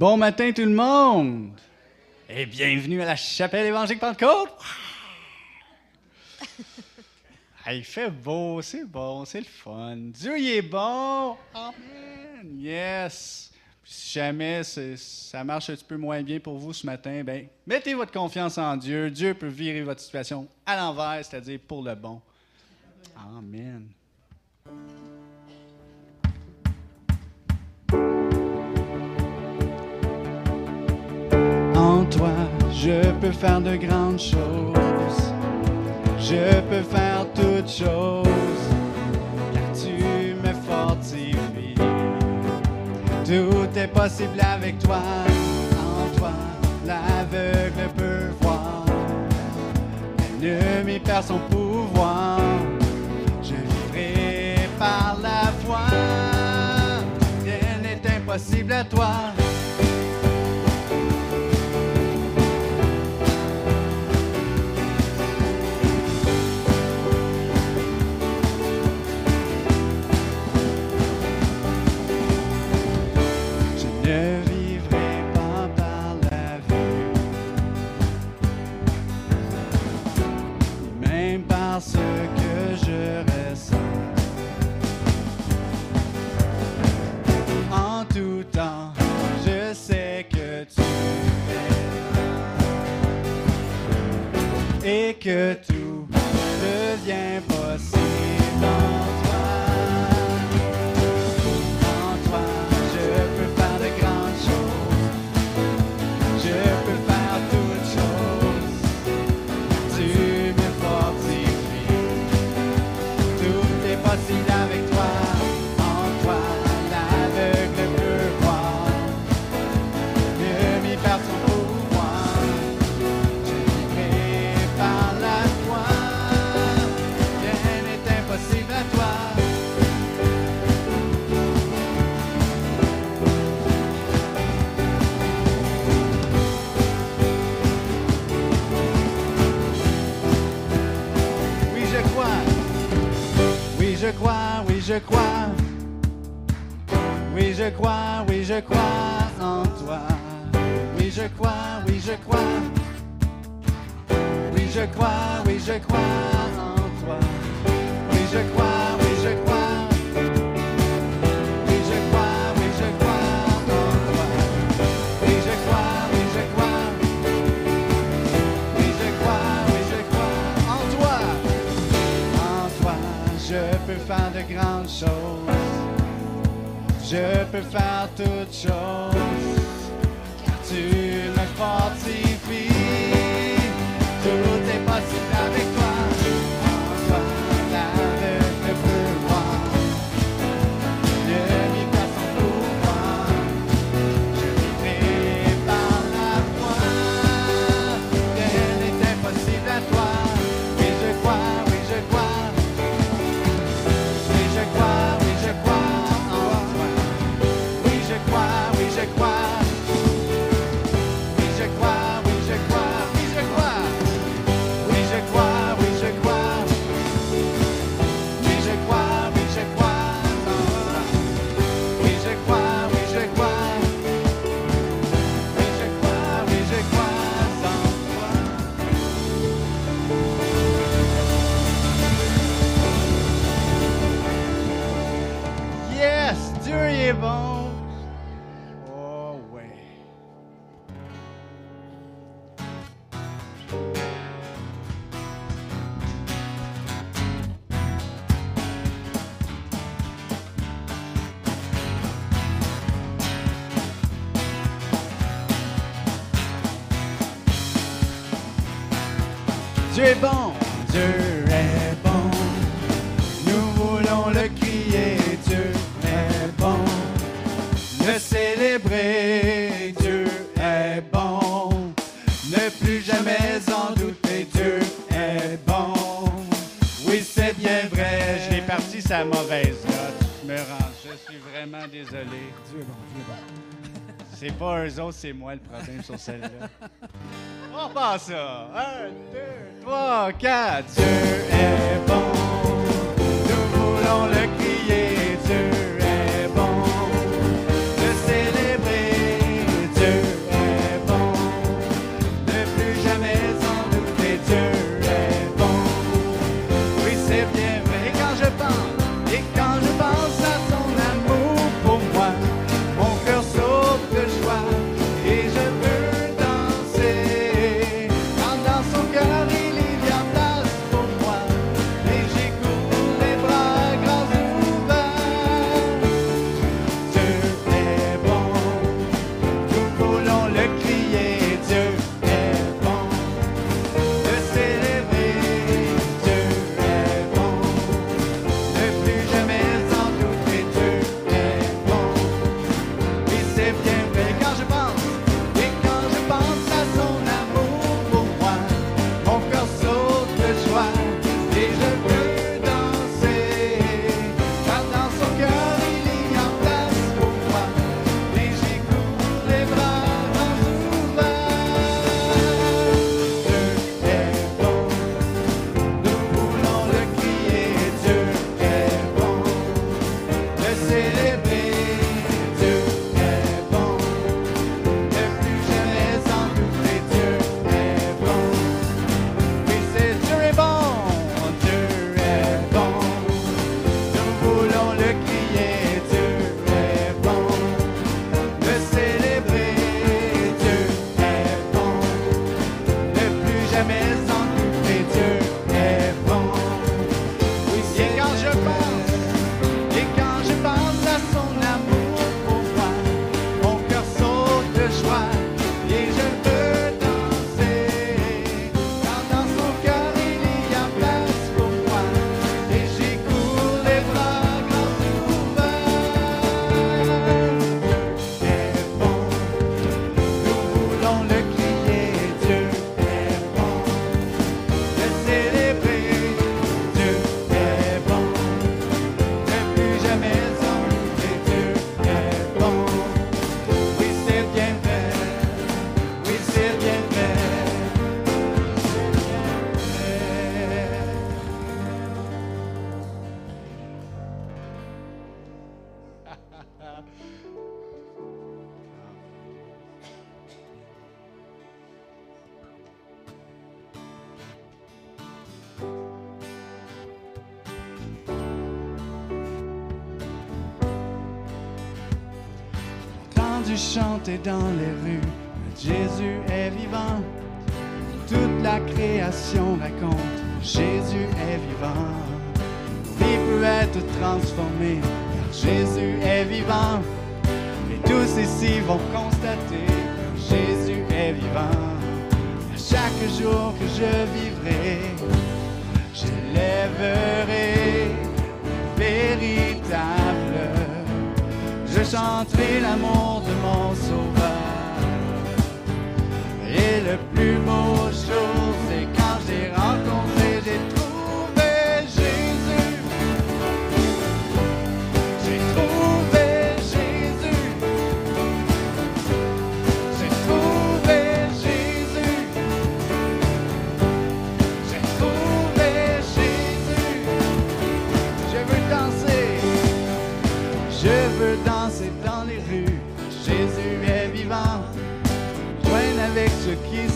Bon matin tout le monde et bienvenue à la chapelle évangélique Pentecôte. Ah, il fait beau, c'est bon, c'est le fun. Dieu il est bon. Amen. Yes. Si jamais ça marche un petit peu moins bien pour vous ce matin, ben mettez votre confiance en Dieu. Dieu peut virer votre situation à l'envers, c'est-à-dire pour le bon. Amen. Je peux faire de grandes choses. Je peux faire toutes choses, car tu me fortifies. Tout est possible avec toi. En toi, l'aveugle peut voir. L'ennemi perd son pouvoir. Je vivrai par la foi. Rien n'est impossible à toi. Ce que je ressens. En tout temps, je sais que tu es et que tout je crois, oui, je crois. Oui, je crois, oui, je crois en toi. Oui, je crois, oui, je crois. Oui, je crois, oui, je crois en toi. Oui, je crois. Faire de grandes choses. Je peux faire toutes choses. Car tu me fortifies. Eux autres, c'est moi le problème sur celle-là. On passe ça. Un, deux, trois, quatre. Dieu est bon. Nous voulons le crier. dans les rues. Jésus est vivant, toute la création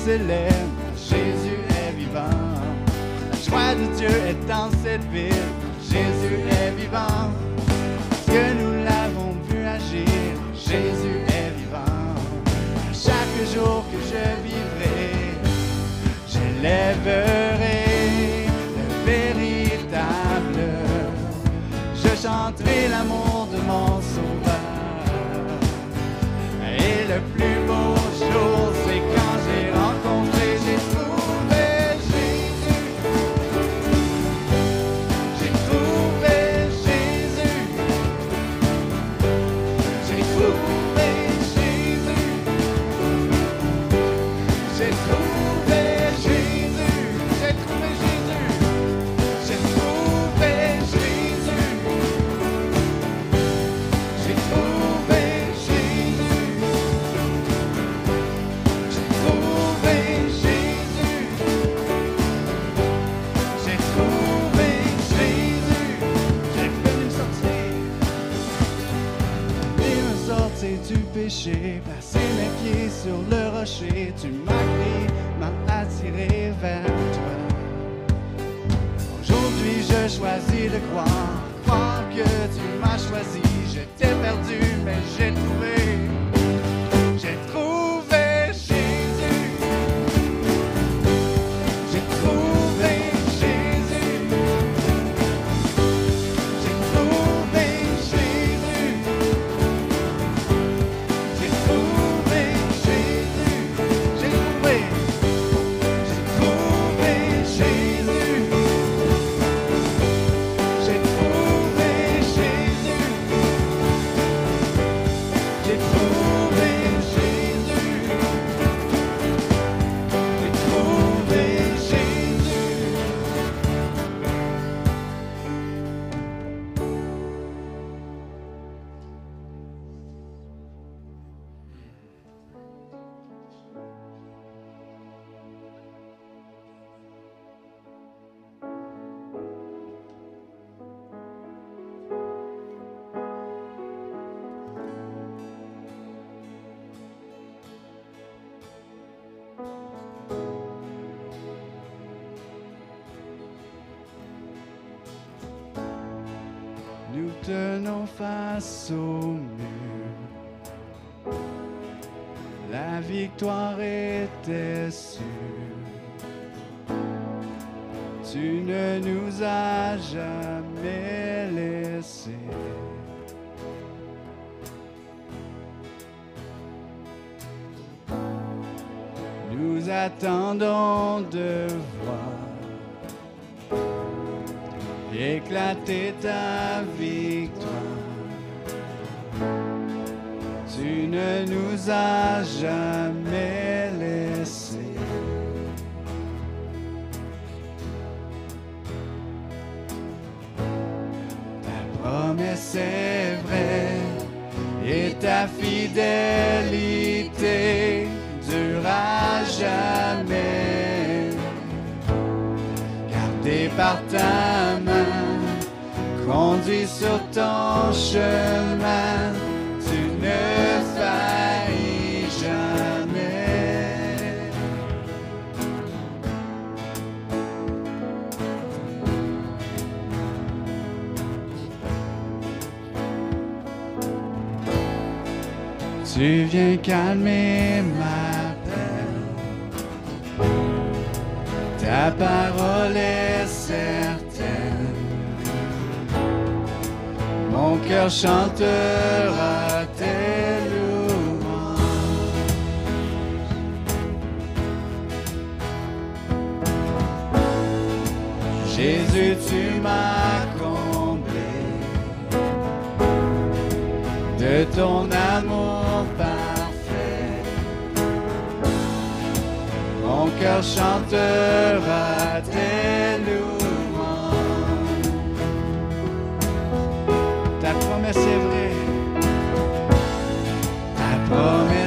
Jésus est vivant. La joie de Dieu est dans cette péché, placé mes pieds sur le rocher, tu m'as pris, m'as attiré vers toi. Aujourd'hui, je choisis de croire, croire que tu m'as choisi. J'étais perdu, mais j'ai trouvé. Tenons face au mur. La victoire était sûre. Tu ne nous as jamais laissés. Nous attendons de voir éclater ta victoire. Jamais. Ta promesse est vraie et ta fidélité durera jamais. Gardé par ta main, conduit sur ton chemin, viens calmer ma. Ta parole est certaine. Mon cœur chantera tes louanges. Jésus, tu m'as comblé de ton amour cœur chantera tes louanges. Ta promesse est vraie. Ta promesse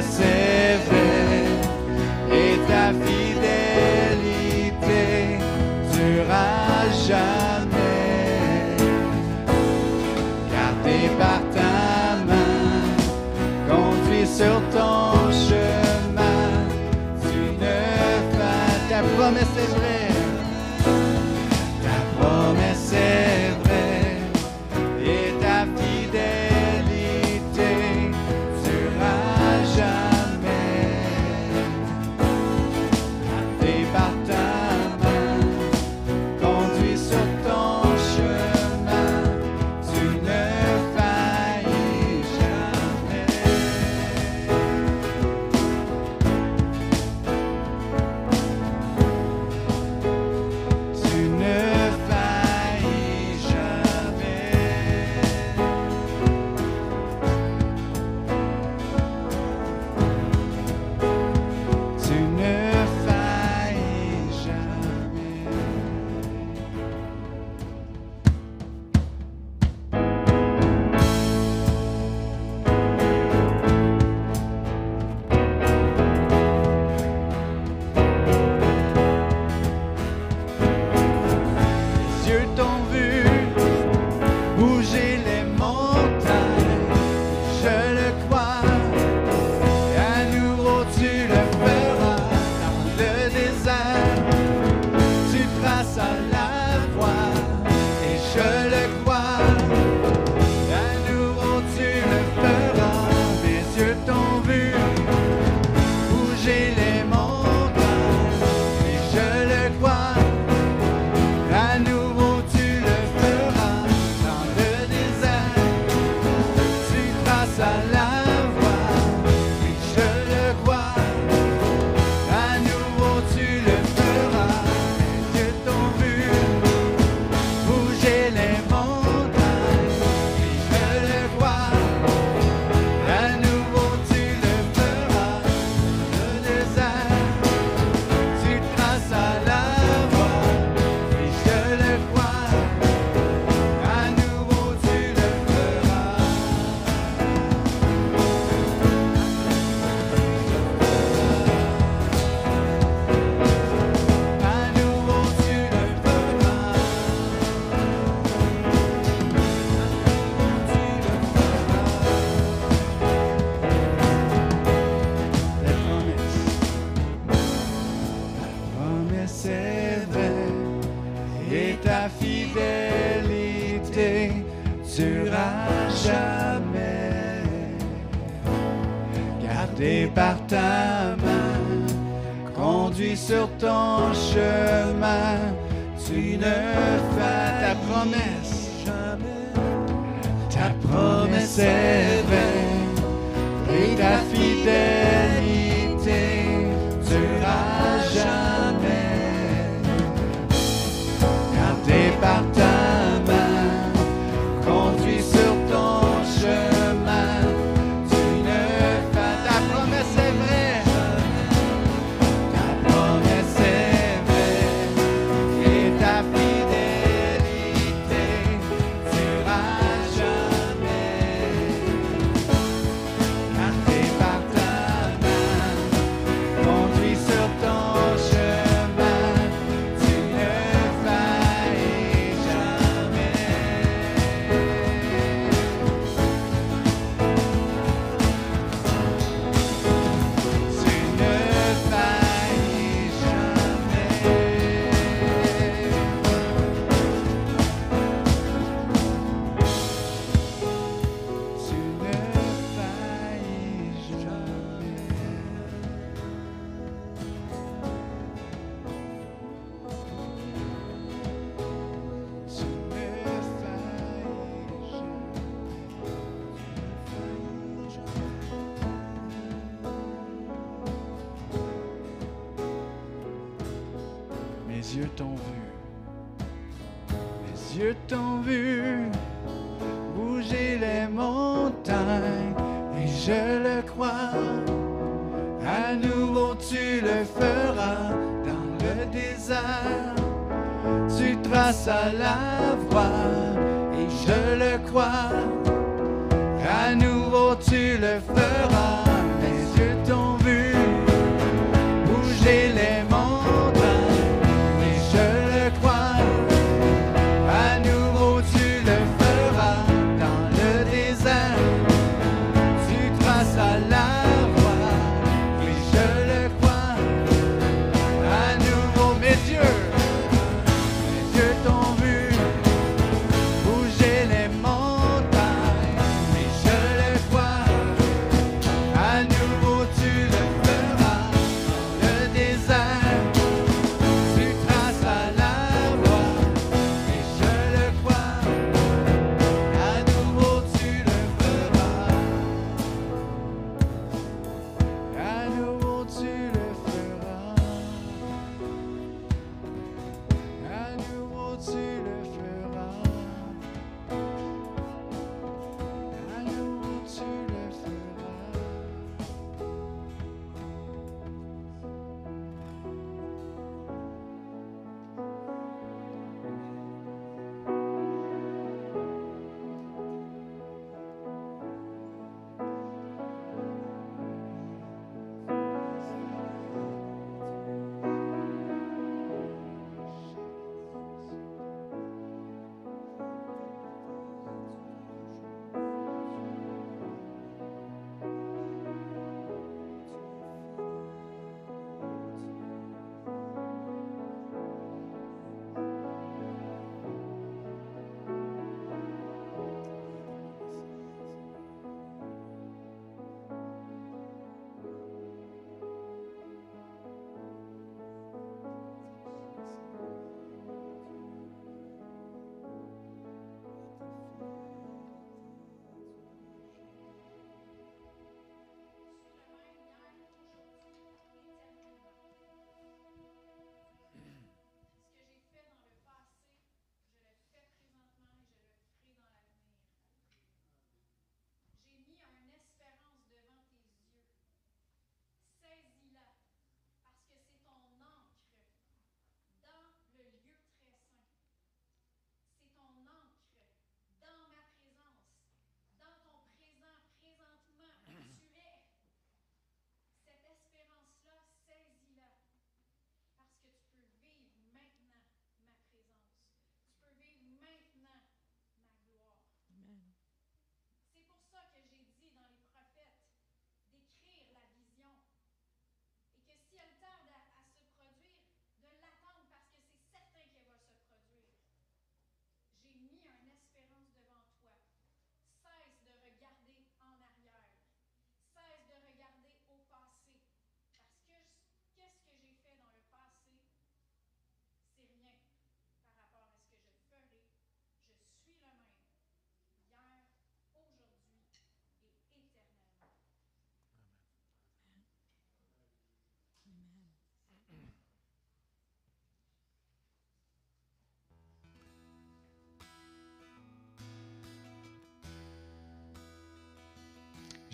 chemin, tu ne fais ta promesse. Ta promesse est vraie et ta fidèle. la voix et je le crois.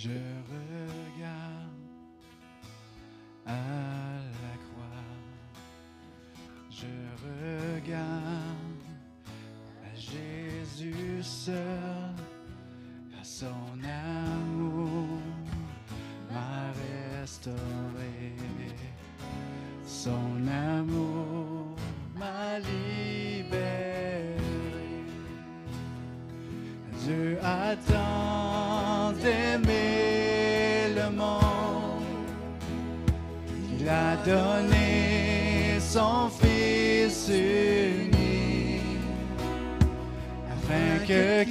Je regarde à la croix. Je regarde à Jésus seul, à son amour m'a restauré. Son amour m'a libéré. Dieu a donné son Fils unique afin que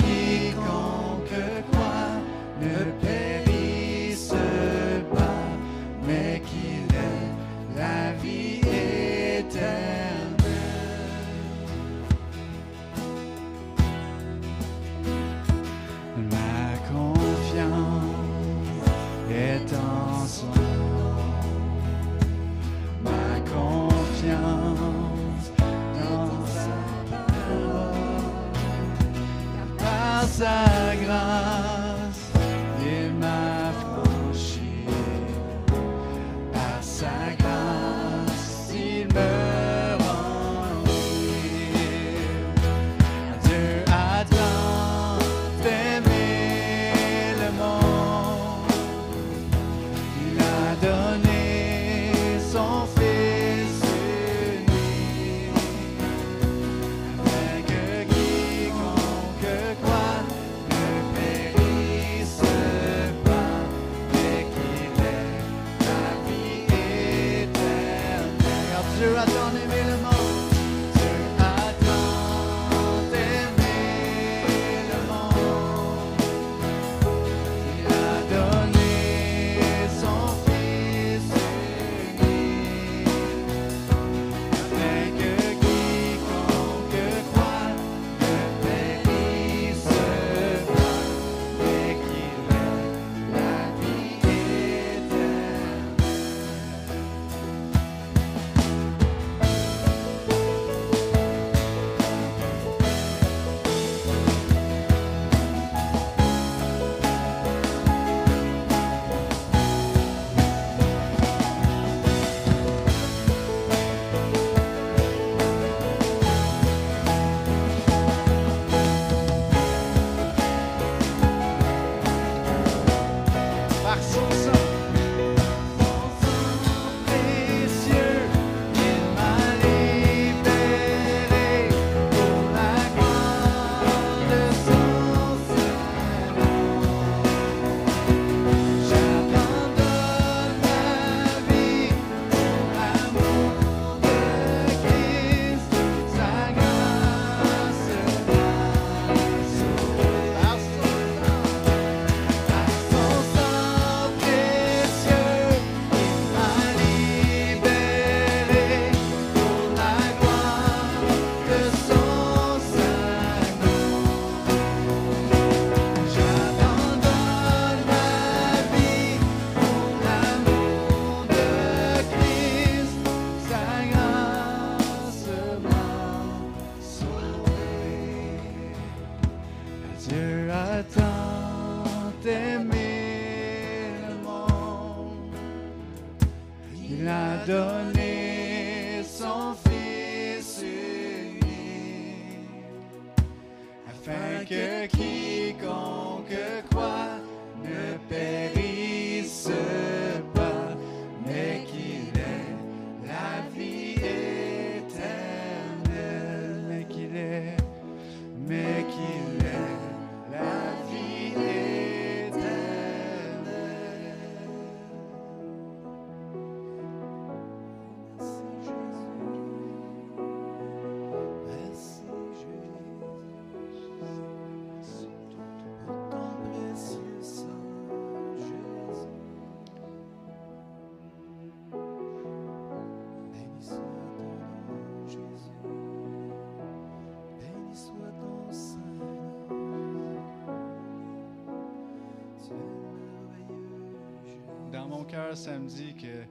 cœur samedi que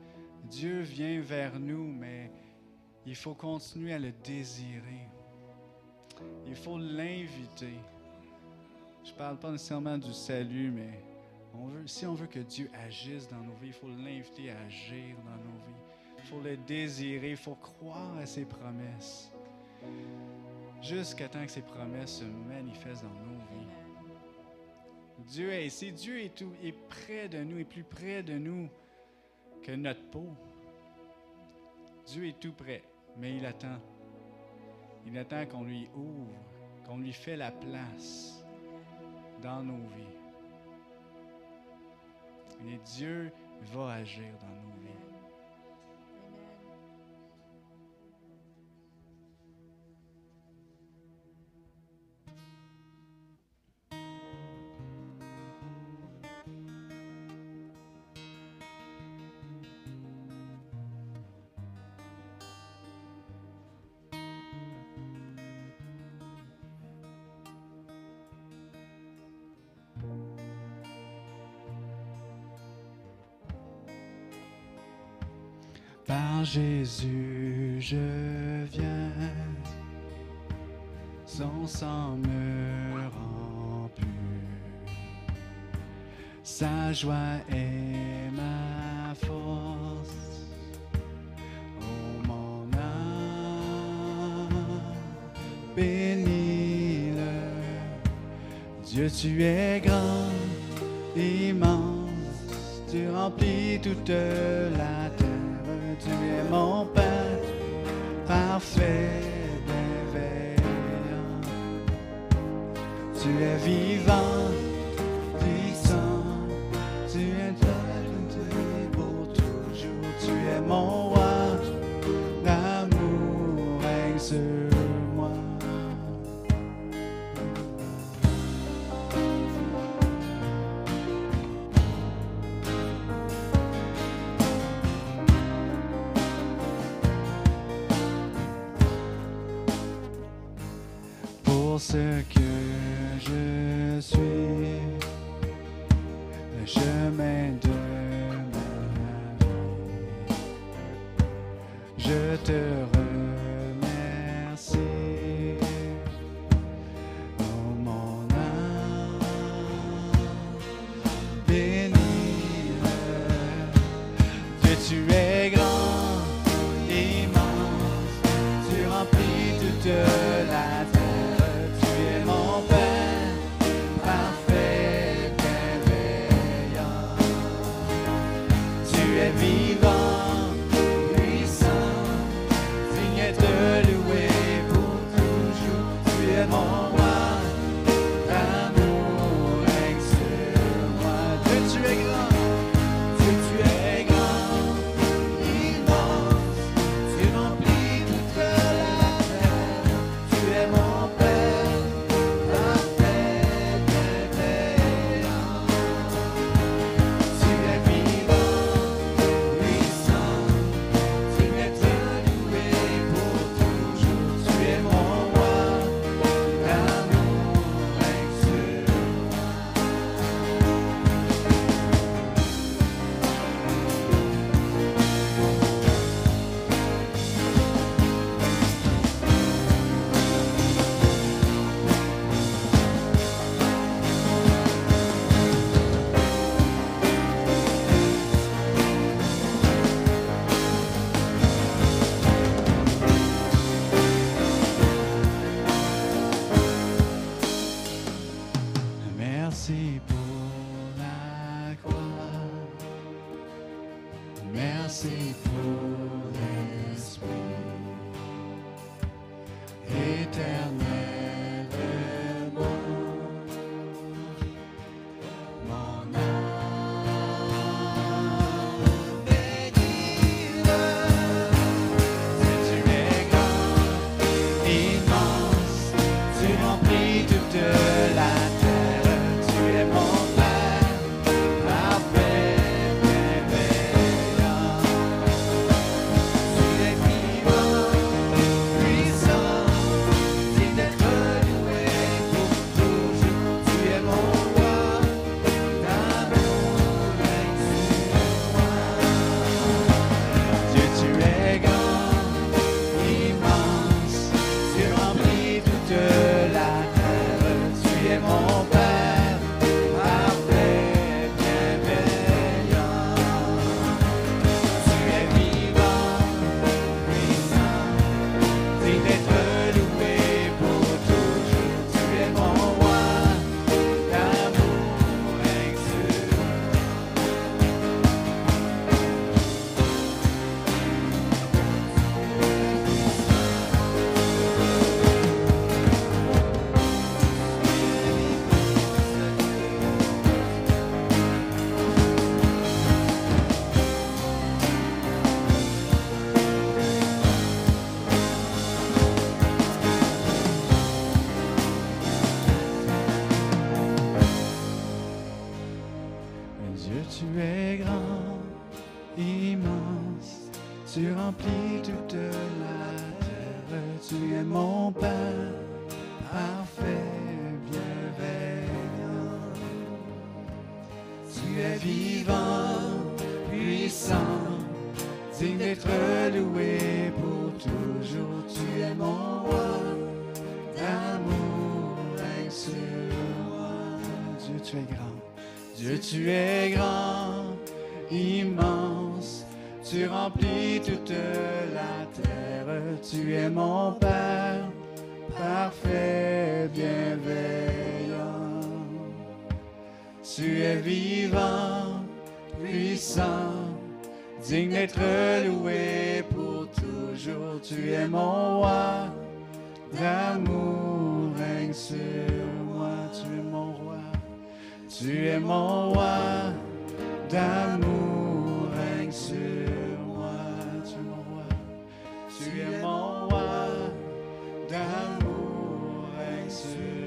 Dieu vient vers nous, mais il faut continuer à le désirer. Il faut l'inviter. Je ne parle pas nécessairement du salut, mais si on veut que Dieu agisse dans nos vies, il faut l'inviter à agir dans nos vies. Il faut le désirer, il faut croire à ses promesses. Jusqu'à temps que ses promesses se manifestent dans nous. Dieu est. Dieu est, tout, près de nous, est plus près de nous que notre peau. Dieu est tout près, mais il attend. Il attend qu'on lui ouvre, qu'on lui fait la place dans nos vies. Et Dieu va agir dans nos vies. Par Jésus, je viens, son sang me remplit. Sa joie est ma force. Oh mon âme, bénis-le. Dieu, tu es grand, immense, tu remplis toute la terre tu es mon Père parfait bienveillant. Tu es vivant. D'être loué pour toujours. Tu es mon roi, d'amour règne sur moi. Tu es mon roi, tu es mon roi, d'amour règne sur moi. Tu es mon roi, tu es mon roi, d'amour règne sur moi.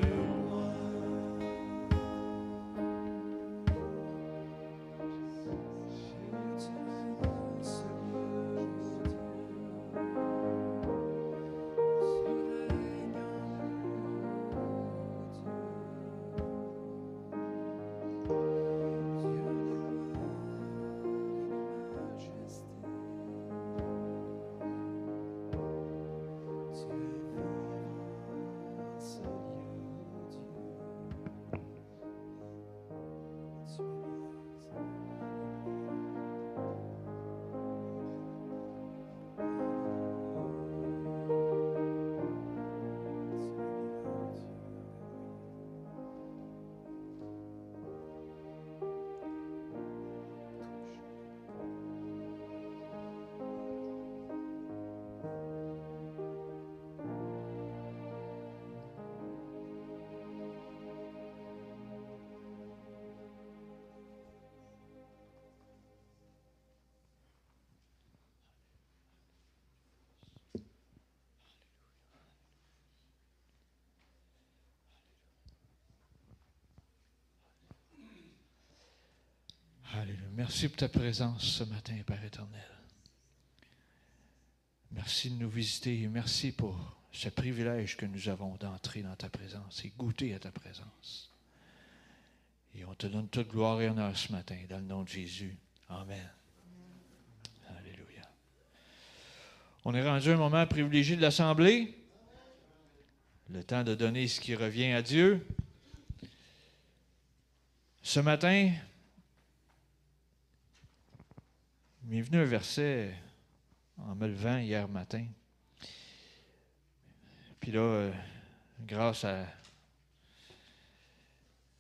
Merci pour ta présence ce matin, Père éternel. Merci de nous visiter et merci pour ce privilège que nous avons d'entrer dans ta présence et goûter à ta présence. Et on te donne toute gloire et honneur ce matin, dans le nom de Jésus. Amen. Alléluia. On est rendu un moment privilégié de l'Assemblée. Le temps de donner ce qui revient à Dieu. Ce matin, il m'est venu un verset en me levant hier matin. Puis là, euh, grâce à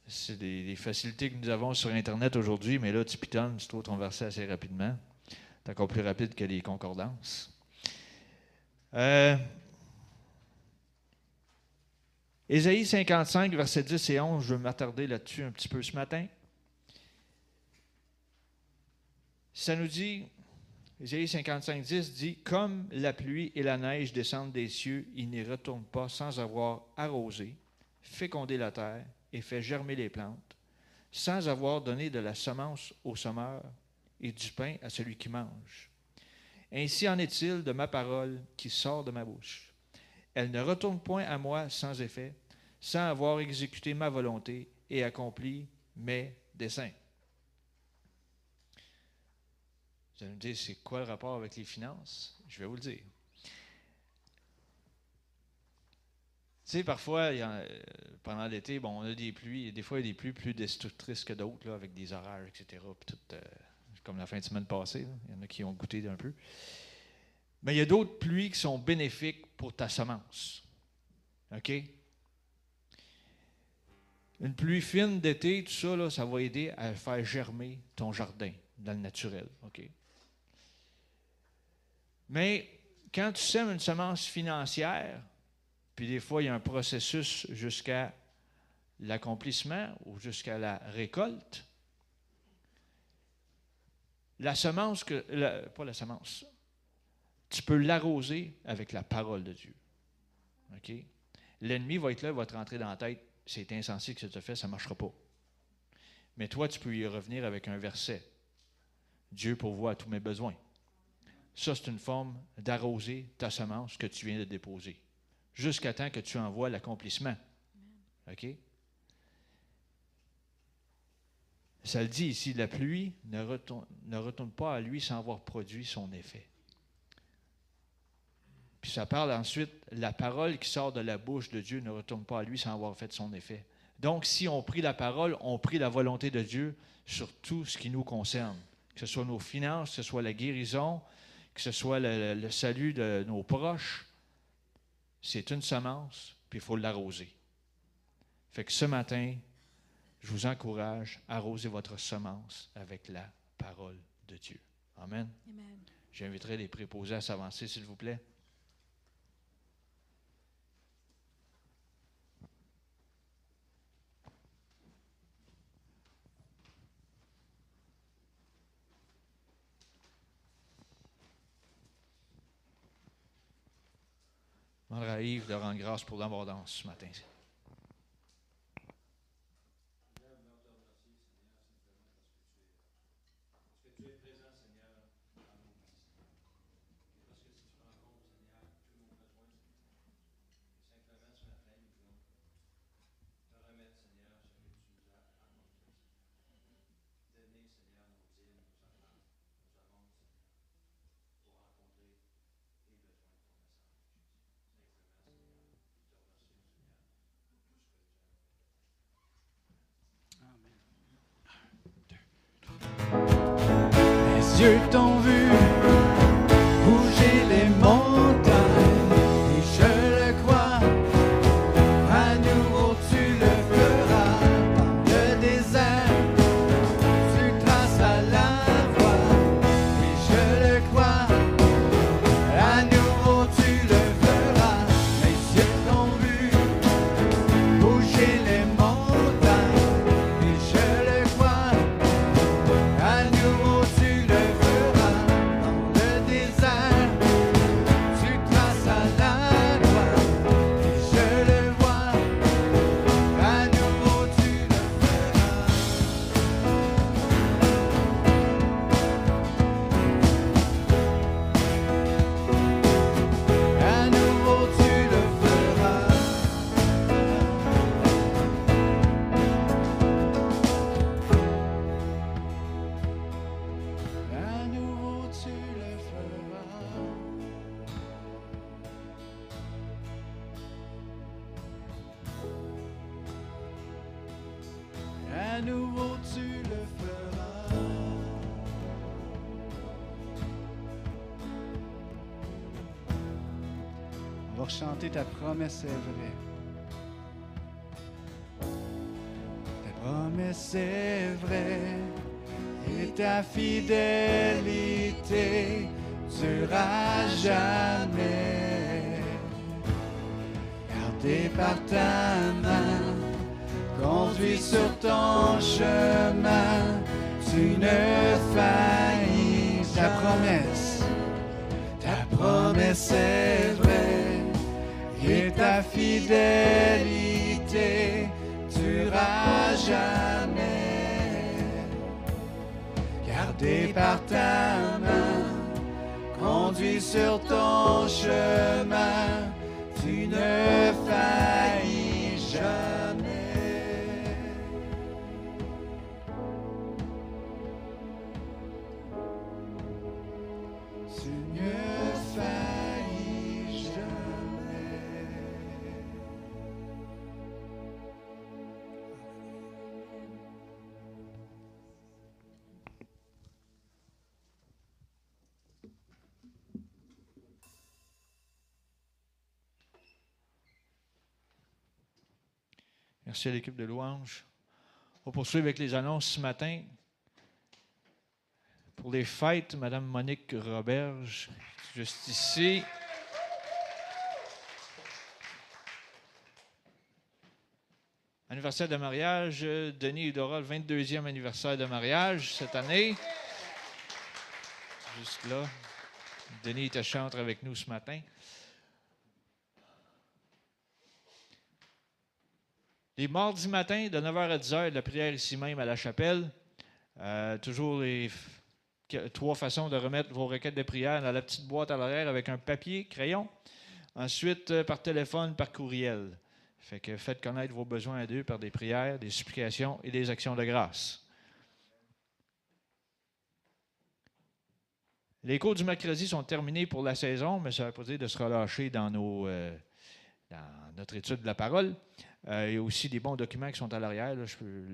c'est des, facilités que nous avons sur Internet aujourd'hui, mais là, tu pitonnes, tu trouves ton verset assez rapidement. C'est encore plus rapide que les concordances. Euh, Ésaïe 55, versets 10 et 11, je vais m'attarder là-dessus un petit peu ce matin. Ça nous dit, Ésaïe 55, 10 dit Comme la pluie et la neige descendent des cieux, ils n'y retournent pas sans avoir arrosé, fécondé la terre et fait germer les plantes, sans avoir donné de la semence au semeur et du pain à celui qui mange. Ainsi en est-il de ma parole qui sort de ma bouche. Elle ne retourne point à moi sans effet, sans avoir exécuté ma volonté et accompli mes desseins. Vous allez me dire, c'est quoi le rapport avec les finances? Je vais vous le dire. Tu sais, parfois, euh, pendant l'été, bon, on a des pluies, des fois, il y a des pluies plus destructrices que d'autres, avec des orages, etc. euh, comme la fin de semaine passée, il y en a qui ont goûté un peu. Mais il y a d'autres pluies qui sont bénéfiques pour ta semence. OK? Une pluie fine d'été, tout ça, là, ça va aider à faire germer ton jardin dans le naturel. OK? Mais quand tu sèmes une semence financière, puis des fois, il y a un processus jusqu'à l'accomplissement ou jusqu'à la récolte, la semence, que, pas la semence, tu peux l'arroser avec la parole de Dieu. L'ennemi va être là, va te rentrer dans la tête. C'est insensé que ça te fait, ça ne marchera pas. Mais toi, tu peux y revenir avec un verset. Dieu pourvoit à tous mes besoins. Ça, c'est une forme d'arroser ta semence que tu viens de déposer, jusqu'à temps que tu en vois l'accomplissement. OK? Ça le dit ici, la pluie ne retourne, ne retourne pas à lui sans avoir produit son effet. Puis ça parle ensuite, la parole qui sort de la bouche de Dieu ne retourne pas à lui sans avoir fait son effet. Donc, si on prie la parole, on prie la volonté de Dieu sur tout ce qui nous concerne, que ce soit nos finances, que ce soit la guérison, que ce soit le, le salut de nos proches. C'est une semence, puis il faut l'arroser. Fait que ce matin, je vous encourage à arroser votre semence avec la parole de Dieu. Amen. Amen. J'inviterai les préposés à s'avancer, s'il vous plaît. Demanderai à Yves de rendre grâce pour l'abondance ce matin. Yeux t'ont vu promesse est. Ta promesse est vraie et ta fidélité durera jamais. Gardé par ta main, conduit sur ton chemin, tu ne faillis ta promesse. Ta promesse est et ta fidélité durera jamais. Gardé par ta main, conduit sur ton chemin, tu ne faillis jamais. Tu Merci à l'équipe de louange. On va poursuivre avec les annonces ce matin. Pour les fêtes, Mme Monique Roberge, juste ici. Anniversaire de mariage, Denis et Dora, le 22e anniversaire de mariage cette année. Juste là. Denis était chantre avec nous ce matin. Les mardis matins, de 9h à 10h, de la prière ici même à la chapelle. Euh, toujours les trois façons de remettre vos requêtes de prière dans la petite boîte à l'arrière avec un papier, crayon. Ensuite, euh, par téléphone, par courriel. Fait que faites connaître vos besoins à Dieu par des prières, des supplications et des actions de grâce. Les cours du mercredi sont terminés pour la saison, mais ça ne de se relâcher euh, dans notre étude de la parole. Il y a aussi des bons documents qui sont à l'arrière.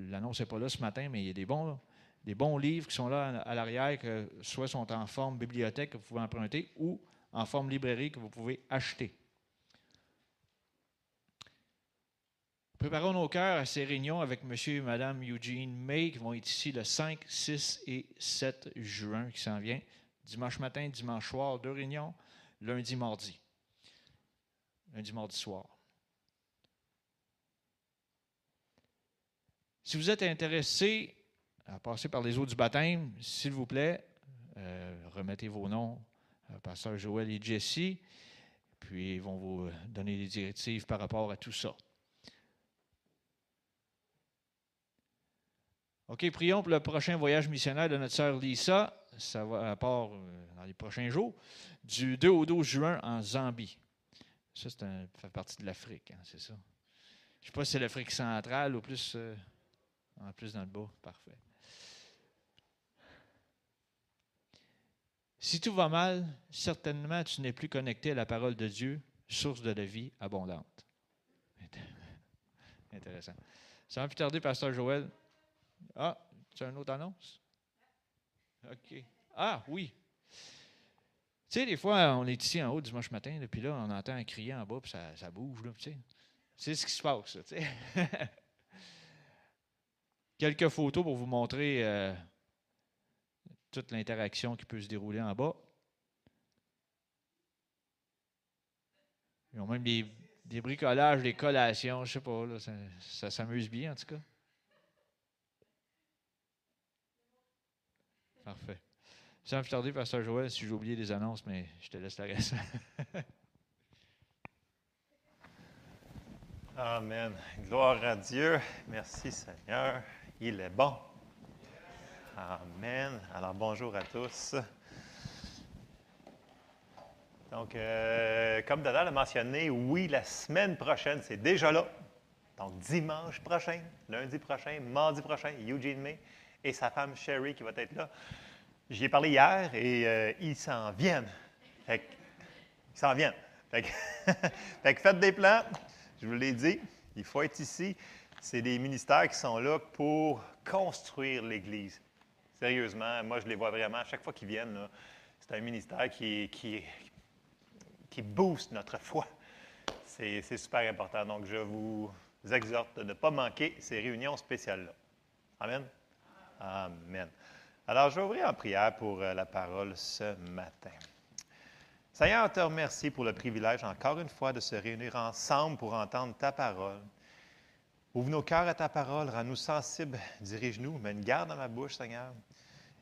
L'annonce n'est pas là ce matin, mais il y a des bons, des bons livres qui sont là à l'arrière, que soit sont en forme bibliothèque que vous pouvez emprunter ou en forme librairie que vous pouvez acheter. Préparons nos cœurs à ces réunions avec M. et Mme Eugene May qui vont être ici le 5, 6 et 7 juin qui s'en vient. Dimanche matin, dimanche soir, deux réunions. Lundi, mardi. Lundi, mardi soir. Si vous êtes intéressé à passer par les eaux du baptême, s'il vous plaît, euh, remettez vos noms à Pasteur Joël et Jesse, puis ils vont vous donner des directives par rapport à tout ça. OK, prions pour le prochain voyage missionnaire de notre sœur Lisa. Ça va à part euh, dans les prochains jours, du 2 au 12 juin en Zambie. Ça, c'est un- fait partie de l'Afrique, hein, c'est ça. Je ne sais pas si c'est l'Afrique centrale ou plus, euh, en plus dans le bas. Parfait. Si tout va mal, certainement tu n'es plus connecté à la parole de Dieu, source de la vie abondante. Intéressant. Sans plus tarder, Pasteur Joël. Ah, tu as une autre annonce? OK. Ah, oui. Tu sais, des fois, on est ici en haut dimanche matin, là, puis là, on entend un crier en bas, puis ça, bouge, tu sais. C'est ce qui se passe, tu sais. Quelques photos pour vous montrer euh, toute l'interaction qui peut se dérouler en bas. Ils ont même des, bricolages, des collations, je sais pas, ça, s'amuse bien en tout cas. Parfait. Sans plus tarder, Pasteur Joël, si j'ai oublié des annonces, mais je te laisse la reste. Amen. Gloire à Dieu. Merci Seigneur. Il est bon. Amen. Alors bonjour à tous. Donc, euh, comme Dada l'a mentionné, oui, la semaine prochaine, c'est déjà là. Donc, dimanche prochain, lundi prochain, mardi prochain, Eugene May et sa femme Sherry qui va être là. J'y ai parlé hier et euh, ils s'en viennent. Fait que- ils s'en viennent. Fait que, fait que faites des plans. Je vous l'ai dit, il faut être ici. C'est des ministères qui sont là pour construire l'Église. Sérieusement, moi, je les vois vraiment. À chaque fois qu'ils viennent, c'est un ministère qui, booste notre foi. C'est c'est super important. Donc, je vous exhorte de ne pas manquer ces réunions spéciales-là. Amen? Amen. Alors, je vais ouvrir en prière pour euh, la parole ce matin. Seigneur, on te remercie pour le privilège, encore une fois, de se réunir ensemble pour entendre ta parole. Ouvre nos cœurs à ta parole, rends-nous sensibles, dirige-nous, mets une garde dans ma bouche, Seigneur,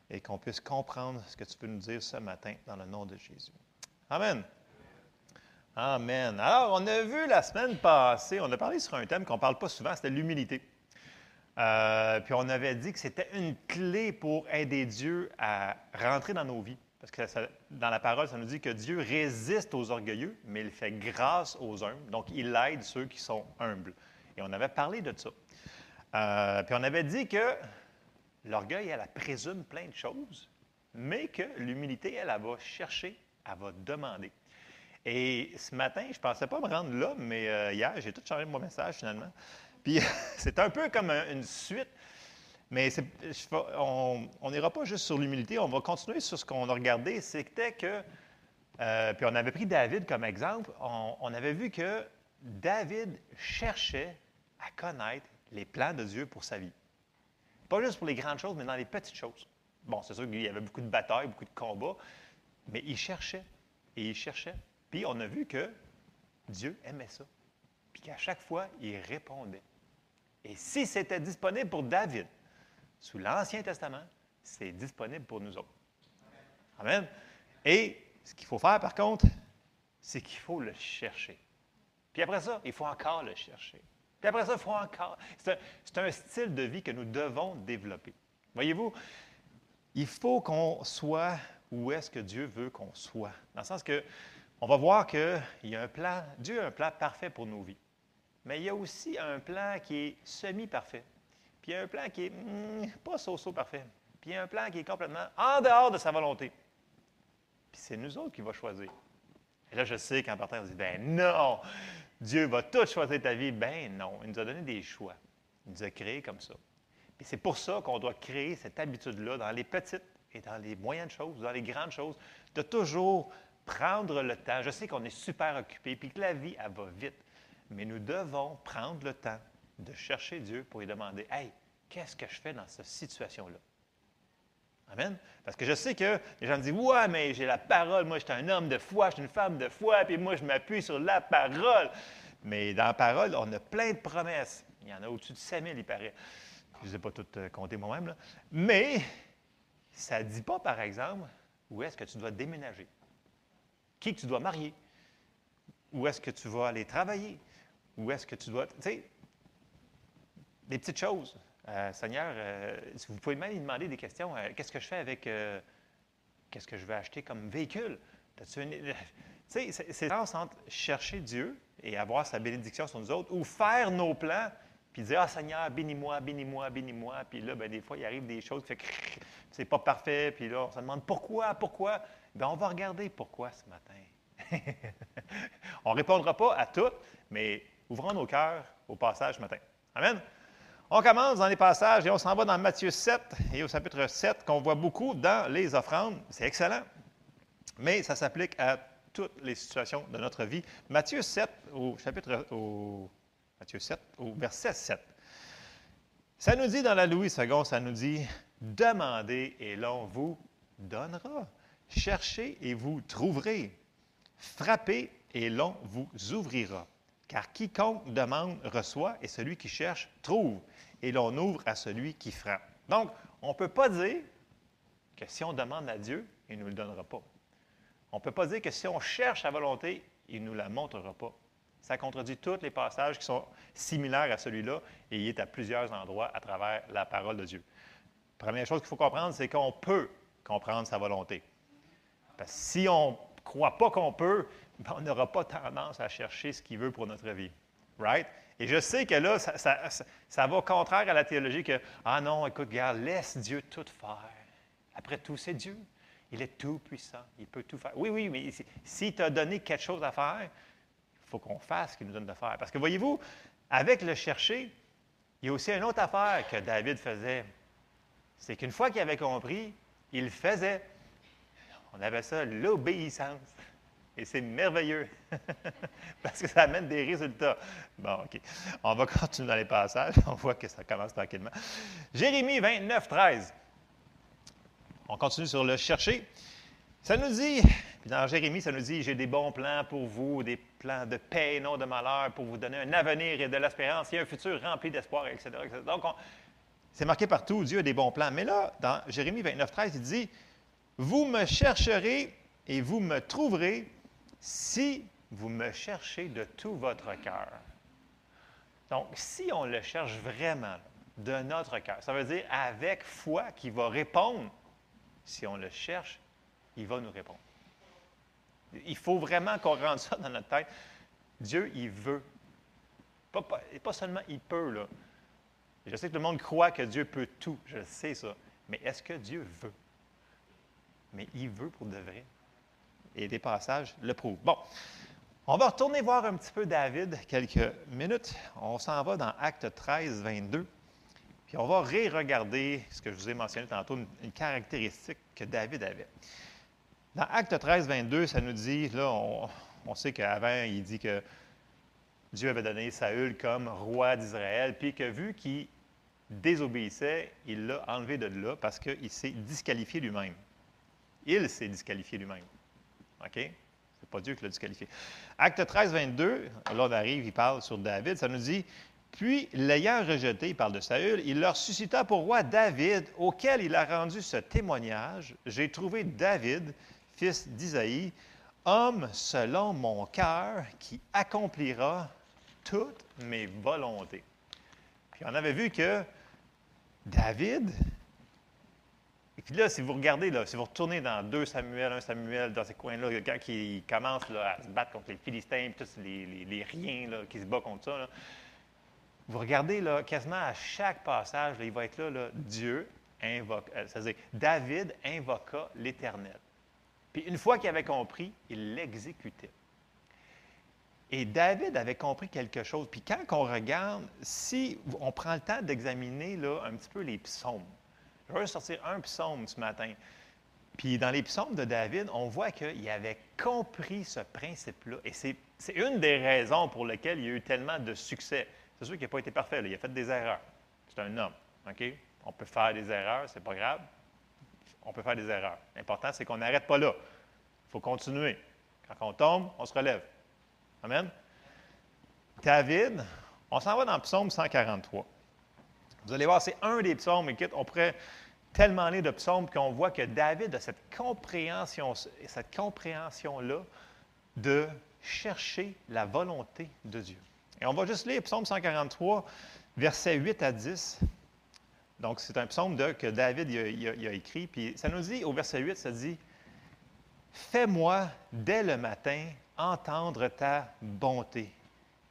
et qu'on puisse comprendre ce que tu peux nous dire ce matin dans le nom de Jésus. Amen. Amen. Alors, on a vu la semaine passée, on a parlé sur un thème qu'on ne parle pas souvent, c'était l'humilité. Euh, puis on avait dit que c'était une clé pour aider Dieu à rentrer dans nos vies. Parce que dans la parole, ça nous dit que Dieu résiste aux orgueilleux, mais il fait grâce aux humbles. Donc, il aide ceux qui sont humbles. On avait parlé de ça. Euh, puis on avait dit que l'orgueil, elle, présume plein de choses, mais que l'humilité, elle, elle va chercher, elle va demander. Et ce matin, je ne pensais pas me rendre là, mais euh, hier, j'ai tout changé mon message finalement. Puis c'est un peu comme un- une suite, mais on n'ira pas juste sur l'humilité, on va continuer sur ce qu'on a regardé. C'était que, euh, puis on avait pris David comme exemple, on avait vu que David cherchait à connaître les plans de Dieu pour sa vie. Pas juste pour les grandes choses, mais dans les petites choses. Bon, c'est sûr qu'il y avait beaucoup de batailles, beaucoup de combats, mais il cherchait et il cherchait. Puis on a vu que Dieu aimait ça. Puis qu'à chaque fois, il répondait. Et si c'était disponible pour David sous l'Ancien Testament, c'est disponible pour nous autres. Amen. Et ce qu'il faut faire, par contre, c'est qu'il faut le chercher. Puis après ça, il faut encore le chercher. Puis après ça, il faut encore. C'est un, style de vie que nous devons développer. Voyez-vous, il faut qu'on soit où est-ce que Dieu veut qu'on soit. Dans le sens que on va voir qu'il y a un plan, Dieu a un plan parfait pour nos vies. Mais il y a aussi un plan qui est semi-parfait. Puis il y a un plan qui est hmm, pas so-so parfait. Puis il y a un plan qui est complètement en dehors de sa volonté. Puis c'est nous autres qui va choisir. Et là, je sais qu'en partant, on dit, ben non, Dieu va tout choisir ta vie? Ben non, il nous a donné des choix. Il nous a créés comme ça. Puis c'est pour ça qu'on doit créer cette habitude-là dans les petites et dans les moyennes choses, dans les grandes choses, de toujours prendre le temps. Je sais qu'on est super occupé, puis que la vie, elle va vite. Mais nous devons prendre le temps de chercher Dieu pour lui demander Hey, qu'est-ce que je fais dans cette situation-là? Amen. Parce que je sais que les gens me disent Ouais, mais j'ai la parole, moi, je suis un homme de foi, je suis une femme de foi, puis moi, je m'appuie sur la parole. Mais dans la parole, on a plein de promesses. Il y en a au-dessus de 5000, il paraît. Je ne les ai pas toutes euh, comptées moi-même. Mais ça ne dit pas, par exemple, où est-ce que tu dois déménager, qui que tu dois marier, où est-ce que tu vas aller travailler, où est-ce que tu dois. Tu sais, des petites choses. Euh, Seigneur, euh, vous pouvez même lui demander des questions. euh, qu'est-ce que je fais avec. qu'est-ce que je vais acheter comme véhicule? Une- c'est la différence entre chercher Dieu et avoir sa bénédiction sur nous autres ou faire nos plans puis dire Ah Seigneur, bénis-moi, bénis-moi, bénis-moi. Puis là, ben, des fois, il arrive des choses qui fait c'est pas parfait. Puis là, on se demande pourquoi, pourquoi. Ben, on va regarder pourquoi ce matin. on ne répondra pas à tout, mais ouvrons nos cœurs au passage ce matin. Amen. On commence dans les passages et on s'en va dans Matthieu 7 et au chapitre 7 qu'on voit beaucoup dans les offrandes. C'est excellent, mais ça s'applique à toutes les situations de notre vie. Matthieu 7 au chapitre au Matthieu 7 au verset 7. Ça nous dit dans la Louis II, ça nous dit demandez et l'on vous donnera. Cherchez et vous trouverez. Frappez et l'on vous ouvrira. Car quiconque demande reçoit, et celui qui cherche trouve, et l'on ouvre à celui qui frappe. Donc, on ne peut pas dire que si on demande à Dieu, il ne nous le donnera pas. On ne peut pas dire que si on cherche sa volonté, il ne nous la montrera pas. Ça contredit tous les passages qui sont similaires à celui-là, et il est à plusieurs endroits à travers la parole de Dieu. Première chose qu'il faut comprendre, c'est qu'on peut comprendre sa volonté. Parce que si on ne croit pas qu'on peut, ben, on n'aura pas tendance à chercher ce qu'il veut pour notre vie. Right? Et je sais que là, ça, ça- ça- va contraire à la théologie que, ah non, écoute, regarde, laisse Dieu tout faire. Après tout, c'est Dieu. Il est tout puissant. Il peut tout faire. Oui, oui, mais si- s'il t'a donné quelque chose à faire, il faut qu'on fasse ce qu'il nous donne de faire. Parce que voyez-vous, avec le chercher, il y a aussi une autre affaire que David faisait. C'est qu'une fois qu'il avait compris, il faisait. On avait ça l'obéissance. Et c'est merveilleux. Parce que ça amène des résultats. Bon, OK. On va continuer dans les passages. On voit que ça commence tranquillement. Jérémie 29, 13. On continue sur le chercher. Ça nous dit, puis dans Jérémie, ça nous dit J'ai des bons plans pour vous, des plans de paix, non de malheur, pour vous donner un avenir et de l'espérance et un futur rempli d'espoir, etc. etc. Donc, on- c'est marqué partout Dieu a des bons plans. Mais là, dans Jérémie 29, 13, il dit Vous me chercherez et vous me trouverez si vous me cherchez de tout votre cœur. Donc, si on le cherche vraiment de notre cœur, ça veut dire avec foi qui va répondre. Si on le cherche, il va nous répondre. Il faut vraiment qu'on rende ça dans notre tête. Dieu, il veut. Pas, pas seulement il peut, là. Je sais que le monde croit que Dieu peut tout. Je sais ça. Mais est-ce que Dieu veut? Mais il veut pour de vrai. Et des passages le prouvent. Bon, on va retourner voir un petit peu David quelques minutes. On s'en va dans Acte 13, 22. Puis on va ré-regarder ce que je vous ai mentionné tantôt, une, caractéristique que David avait. Dans Acte 13, 22, ça nous dit, là, on sait qu'avant, il dit que Dieu avait donné Saül comme roi d'Israël, puis que vu qu'il désobéissait, il l'a enlevé de là parce qu'il s'est disqualifié lui-même. Il s'est disqualifié lui-même. OK? C'est pas Dieu qui l'a disqualifié. Acte 13, 22, là on arrive, il parle sur David, ça nous dit Puis, l'ayant rejeté, il parle de Saül, il leur suscita pour roi David, auquel il a rendu ce témoignage J'ai trouvé David, fils d'Isaïe, homme selon mon cœur, qui accomplira toutes mes volontés. Puis on avait vu que David, et puis là, si vous regardez, là, si vous retournez dans 2 Samuel, 1 Samuel, dans ces coins-là, quand il commence là, à se battre contre les Philistins, puis tous les, les- riens là, qui se battent contre ça, vous regardez là, quasiment à chaque passage, il va être là, Dieu invoque, euh, c'est-à-dire David invoqua l'Éternel. Puis une fois qu'il avait compris, il l'exécutait. Et David avait compris quelque chose. Puis quand on regarde, si on prend le temps d'examiner un petit peu les psaumes, je vais sortir un psaume ce matin. Puis dans les psaumes de David, on voit qu'il avait compris ce principe-là. Et c'est une des raisons pour lesquelles il y a eu tellement de succès. C'est sûr qu'il n'a pas été parfait, il a fait des erreurs. C'est un homme. OK? On peut faire des erreurs, c'est pas grave. On peut faire des erreurs. L'important, c'est qu'on n'arrête pas là. Il faut continuer. Quand on tombe, on se relève. Amen? David, on s'en va dans le psaume 143. Vous allez voir, c'est un des psaumes. Écoute, on pourrait tellement lire de psaumes qu'on voit que David a cette compréhension, cette compréhension-là de chercher la volonté de Dieu. Et on va juste lire psaume 143, versets 8 à 10. Donc, c'est un psaume que David a, a écrit. Puis ça nous dit, au verset 8, ça dit Fais-moi dès le matin entendre ta bonté,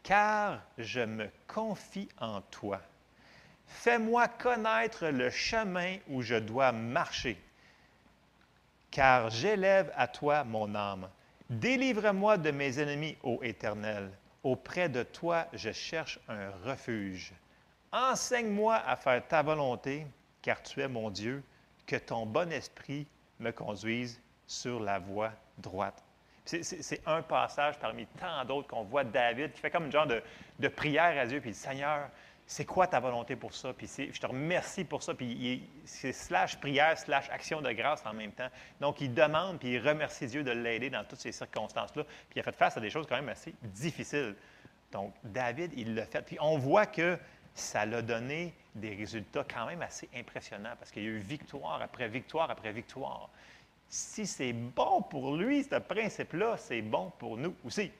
car je me confie en toi. Fais-moi connaître le chemin où je dois marcher, car j'élève à toi mon âme. Délivre-moi de mes ennemis, ô Éternel. Auprès de toi, je cherche un refuge. Enseigne-moi à faire ta volonté, car tu es mon Dieu. Que ton bon esprit me conduise sur la voie droite. C'est- un passage parmi tant d'autres qu'on voit David qui fait comme une genre de, de prière à Dieu, puis Seigneur, c'est quoi ta volonté pour ça? Puis je te remercie pour ça. Puis c'est slash prière, slash action de grâce en même temps. Donc il demande, puis il remercie Dieu de l'aider dans toutes ces circonstances-là. Puis il a fait face à des choses quand même assez difficiles. Donc David, il l'a fait. Puis on voit que ça l'a donné des résultats quand même assez impressionnants parce qu'il y a eu victoire après victoire après victoire. Si c'est bon pour lui, ce principe-là, c'est bon pour nous aussi.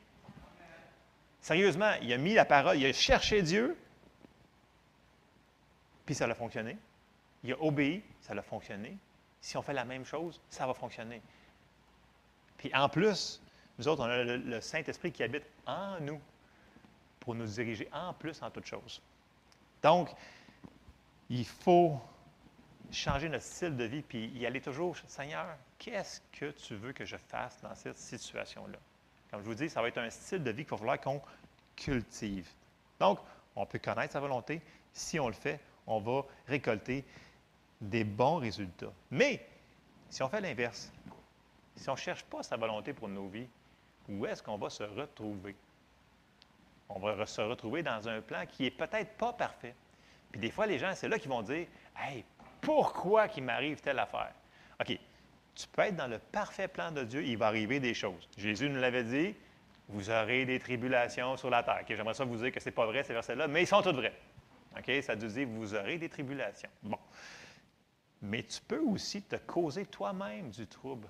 Sérieusement, il a mis la parole, il a cherché Dieu, puis ça a fonctionné. Il a obéi, ça a fonctionné. Si on fait la même chose, ça va fonctionner. Puis en plus, nous autres, on a le, Saint-Esprit qui habite en nous pour nous diriger en plus en toutes choses. Donc, il faut changer notre style de vie puis y aller toujours, Seigneur, qu'est-ce que tu veux que je fasse dans cette situation-là? Comme je vous dis, ça va être un style de vie qu'il va falloir qu'on cultive. Donc, on peut connaître sa volonté. Si on le fait, on va récolter des bons résultats. Mais, si on fait l'inverse, si on ne cherche pas sa volonté pour nos vies, où est-ce qu'on va se retrouver? On va se retrouver dans un plan qui n'est peut-être pas parfait. Puis des fois, les gens, c'est là qu'ils vont dire Hey, pourquoi qu'il m'arrive telle affaire? OK, tu peux être dans le parfait plan de Dieu, il va arriver des choses. Jésus nous l'avait dit Vous aurez des tribulations sur la terre. J'aimerais ça vous dire que ce n'est pas vrai, ces versets-là, mais ils sont tous vrais. OK, ça nous dit Vous aurez des tribulations. Bon. Mais tu peux aussi te causer toi-même du trouble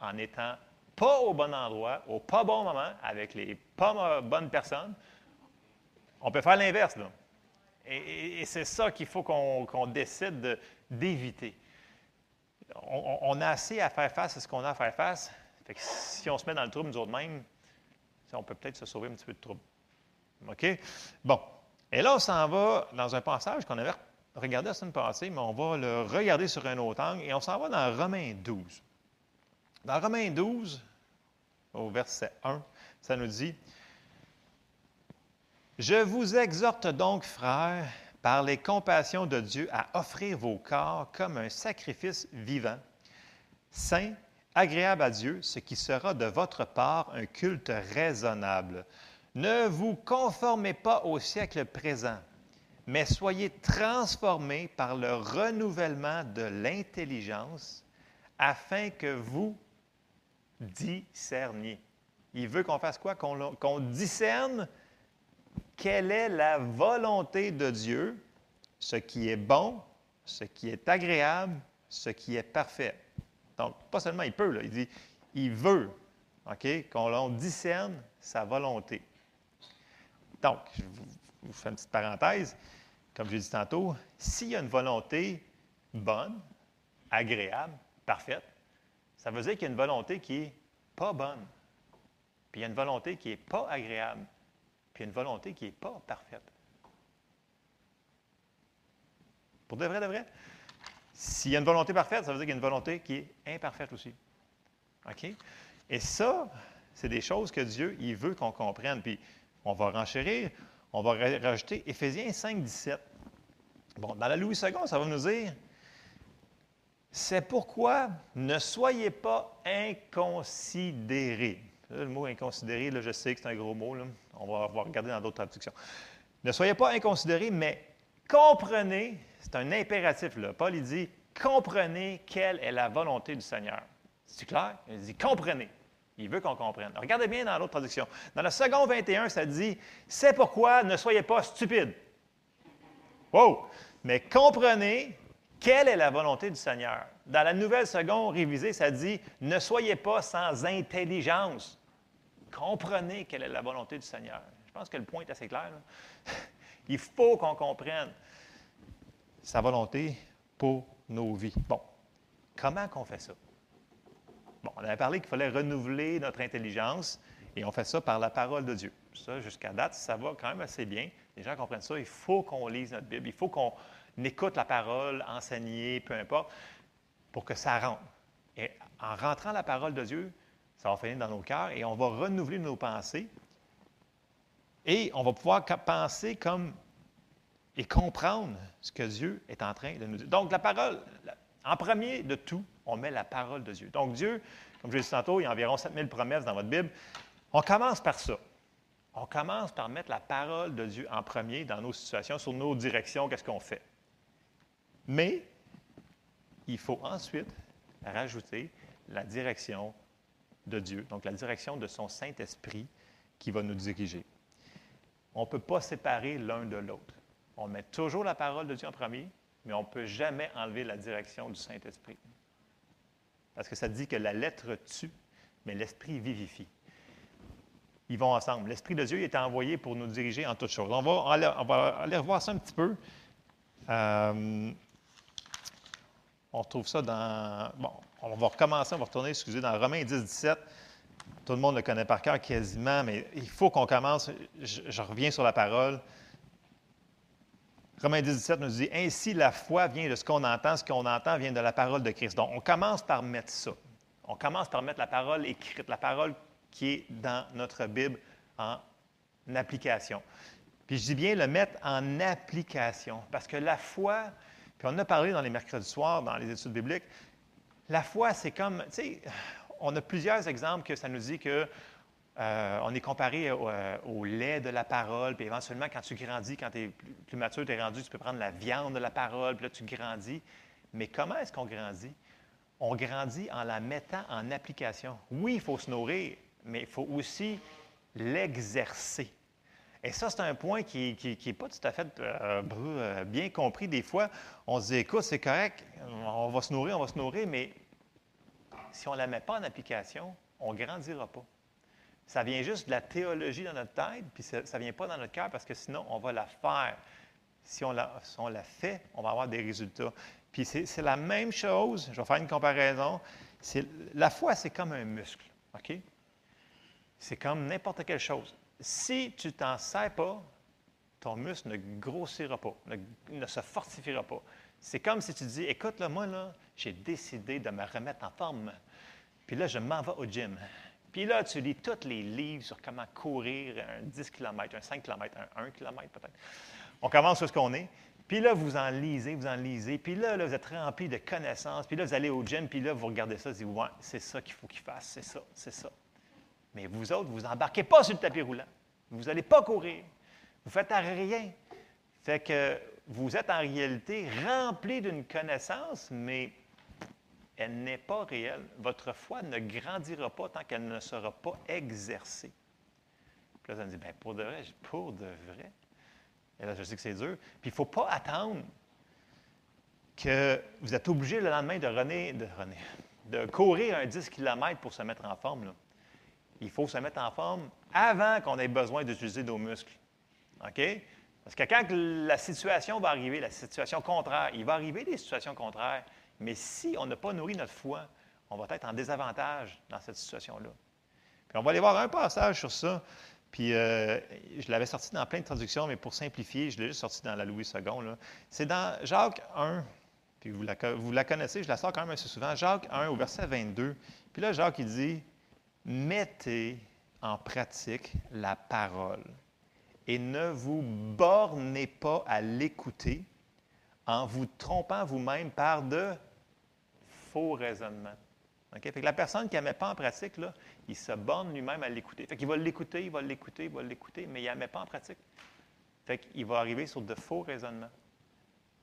en étant pas au bon endroit, au pas bon moment, avec les pas bonnes personnes. On peut faire l'inverse, là. Et, c'est ça qu'il faut qu'on décide de- d'éviter. On, a assez à faire face à ce qu'on a à faire face. Fait que si on se met dans le trouble nous autres mêmes, on peut peut-être se sauver un petit peu de trouble. OK? Bon. Et là, on s'en va dans un passage qu'on avait regardé la semaine passée, mais on va le regarder sur un autre angle et on s'en va dans Romains 12. Dans Romains 12, au verset 1, ça nous dit Je vous exhorte donc, frères, par les compassions de Dieu, à offrir vos corps comme un sacrifice vivant, saint, agréable à Dieu, ce qui sera de votre part un culte raisonnable. Ne vous conformez pas au siècle présent, mais soyez transformés par le renouvellement de l'intelligence, afin que vous discerniez. Il veut qu'on fasse quoi? Qu'on discerne quelle est la volonté de Dieu, ce qui est bon, ce qui est agréable, ce qui est parfait. Donc, pas seulement il peut, là, il dit, il veut, OK, qu'on discerne sa volonté. Donc, je vous, fais une petite parenthèse. Comme j'ai dit tantôt, s'il y a une volonté bonne, agréable, parfaite, ça veut dire qu'il y a une volonté qui n'est pas bonne. Puis il y a une volonté qui n'est pas agréable. Puis il y a une volonté qui n'est pas parfaite. Pour de vrai, de vrai, s'il y a une volonté parfaite, ça veut dire qu'il y a une volonté qui est imparfaite aussi. OK? Et ça, c'est des choses que Dieu, il veut qu'on comprenne. Puis on va renchérir, on va ra- rajouter Éphésiens 5, 17. Bon, dans la Louis II, ça va nous dire C'est pourquoi ne soyez pas inconsidérés. Le mot inconsidéré, je sais que c'est un gros mot. On, va, regarder dans d'autres traductions. Ne soyez pas inconsidérés, mais comprenez, c'est un impératif. Paul dit comprenez quelle est la volonté du Seigneur. C'est clair? Il dit comprenez. Il veut qu'on comprenne. Regardez bien dans l'autre traduction. Dans le second 21, ça dit C'est pourquoi ne soyez pas stupides. Wow! Mais comprenez quelle est la volonté du Seigneur. Dans la nouvelle seconde révisée, ça dit Ne soyez pas sans intelligence. Comprenez quelle est la volonté du Seigneur. Je pense que le point est assez clair. Il faut qu'on comprenne sa volonté pour nos vies. Bon, comment qu'on fait ça? On avait parlé qu'il fallait renouveler notre intelligence et on fait ça par la parole de Dieu. Ça, jusqu'à date, ça va quand même assez bien. Les gens comprennent ça. Il faut qu'on lise notre Bible. Il faut qu'on écoute la parole enseignée, peu importe, pour que ça rentre. Et en rentrant la parole de Dieu, ça va finir dans nos cœurs et on va renouveler nos pensées. Et on va pouvoir penser comme et comprendre ce que Dieu est en train de nous dire. Donc, la parole, en premier de tout, on met la parole de Dieu. Donc, Dieu, comme je l'ai dit tantôt, il y a environ 7000 promesses dans votre Bible. On commence par ça. On commence par mettre la parole de Dieu en premier dans nos situations, sur nos directions, qu'est-ce qu'on fait. Mais il faut ensuite rajouter la direction de Dieu, donc la direction de son Saint-Esprit qui va nous diriger. On ne peut pas séparer l'un de l'autre. On met toujours la parole de Dieu en premier, mais on ne peut jamais enlever la direction du Saint-Esprit. Parce que ça dit que la lettre tue, mais l'Esprit vivifie. Ils vont ensemble. L'Esprit de Dieu est envoyé pour nous diriger en toutes choses. On va aller, revoir ça un petit peu. Euh, on retrouve ça dans. Bon, on va recommencer, on va retourner, excusez, dans Romains 10, 17. Tout le monde le connaît par cœur quasiment, mais il faut qu'on commence. Je reviens sur la parole. Romains 10, 17 nous dit Ainsi, la foi vient de ce qu'on entend, ce qu'on entend vient de la parole de Christ. Donc, on commence par mettre ça. On commence par mettre la parole écrite, la parole qui est dans notre Bible en application. Puis je dis bien le mettre en application, parce que la foi, puis on a parlé dans les mercredis soirs, dans les études bibliques, la foi, c'est comme, tu sais, on a plusieurs exemples que ça nous dit que euh, on est comparé au, euh, au lait de la parole, puis éventuellement, quand tu grandis, quand tu es plus, mature, tu es rendu, tu peux prendre la viande de la parole, puis là, tu grandis. Mais comment est-ce qu'on grandit? On grandit en la mettant en application. Oui, il faut se nourrir, mais il faut aussi l'exercer. Et ça, c'est un point qui n'est pas tout à fait euh, euh, bien compris. Des fois, on se dit, écoute, c'est correct, on va se nourrir, on va se nourrir, mais si on ne la met pas en application, on ne grandira pas. Ça vient juste de la théologie dans notre tête, puis ça ne vient pas dans notre cœur parce que sinon, on va la faire. Si on la, fait, on va avoir des résultats. Puis c'est la même chose, je vais faire une comparaison. La foi, c'est comme un muscle, OK? C'est comme n'importe quelle chose. Si tu t'en sers pas, ton muscle ne grossira pas, ne, ne se fortifiera pas. C'est comme si tu dis, écoute, là, moi, là, j'ai décidé de me remettre en forme. Puis là, je m'en vais au gym. Puis là, tu lis tous les livres sur comment courir un 10 km, un 5 km, un 1 km peut-être. On commence sur ce qu'on est. Puis là, vous en lisez, vous en lisez. Puis là, là, vous êtes rempli de connaissances. Puis là, vous allez au gym. Puis là, vous regardez ça, vous dites, ouais, c'est ça qu'il faut qu'il fasse. C'est ça, c'est ça. Mais vous autres, vous embarquez pas sur le tapis roulant. Vous n'allez pas courir. Vous faites à rien. Fait que vous êtes en réalité rempli d'une connaissance, mais elle n'est pas réelle. Votre foi ne grandira pas tant qu'elle ne sera pas exercée. Puis là, ça me dit, bien, pour de vrai, pour de vrai. Et là, je sais que c'est dur. Puis il ne faut pas attendre que vous êtes obligé le lendemain de, rener, de, rener, de courir un 10 km pour se mettre en forme. Il faut se mettre en forme avant qu'on ait besoin d'utiliser nos muscles. OK? Parce que quand la situation va arriver, la situation contraire, il va arriver des situations contraires, mais si on n'a pas nourri notre foi, on va être en désavantage dans cette situation-là. Puis on va aller voir un passage sur ça. Puis euh, je l'avais sorti dans plein de traductions, mais pour simplifier, je l'ai juste sorti dans la Louis II. C'est dans Jacques 1, puis vous la, vous la, connaissez, je la sors quand même assez souvent. Jacques 1 au verset 22. Puis là, Jacques, il dit Mettez en pratique la parole et ne vous bornez pas à l'écouter en vous trompant vous-même par de faux raisonnements. Fait que la personne qui ne met pas en pratique, là, il se borne lui-même à l'écouter. Fait qu'il va l'écouter, il va l'écouter, il va l'écouter, mais il ne la met pas en pratique. Fait qu'il va arriver sur de faux raisonnements.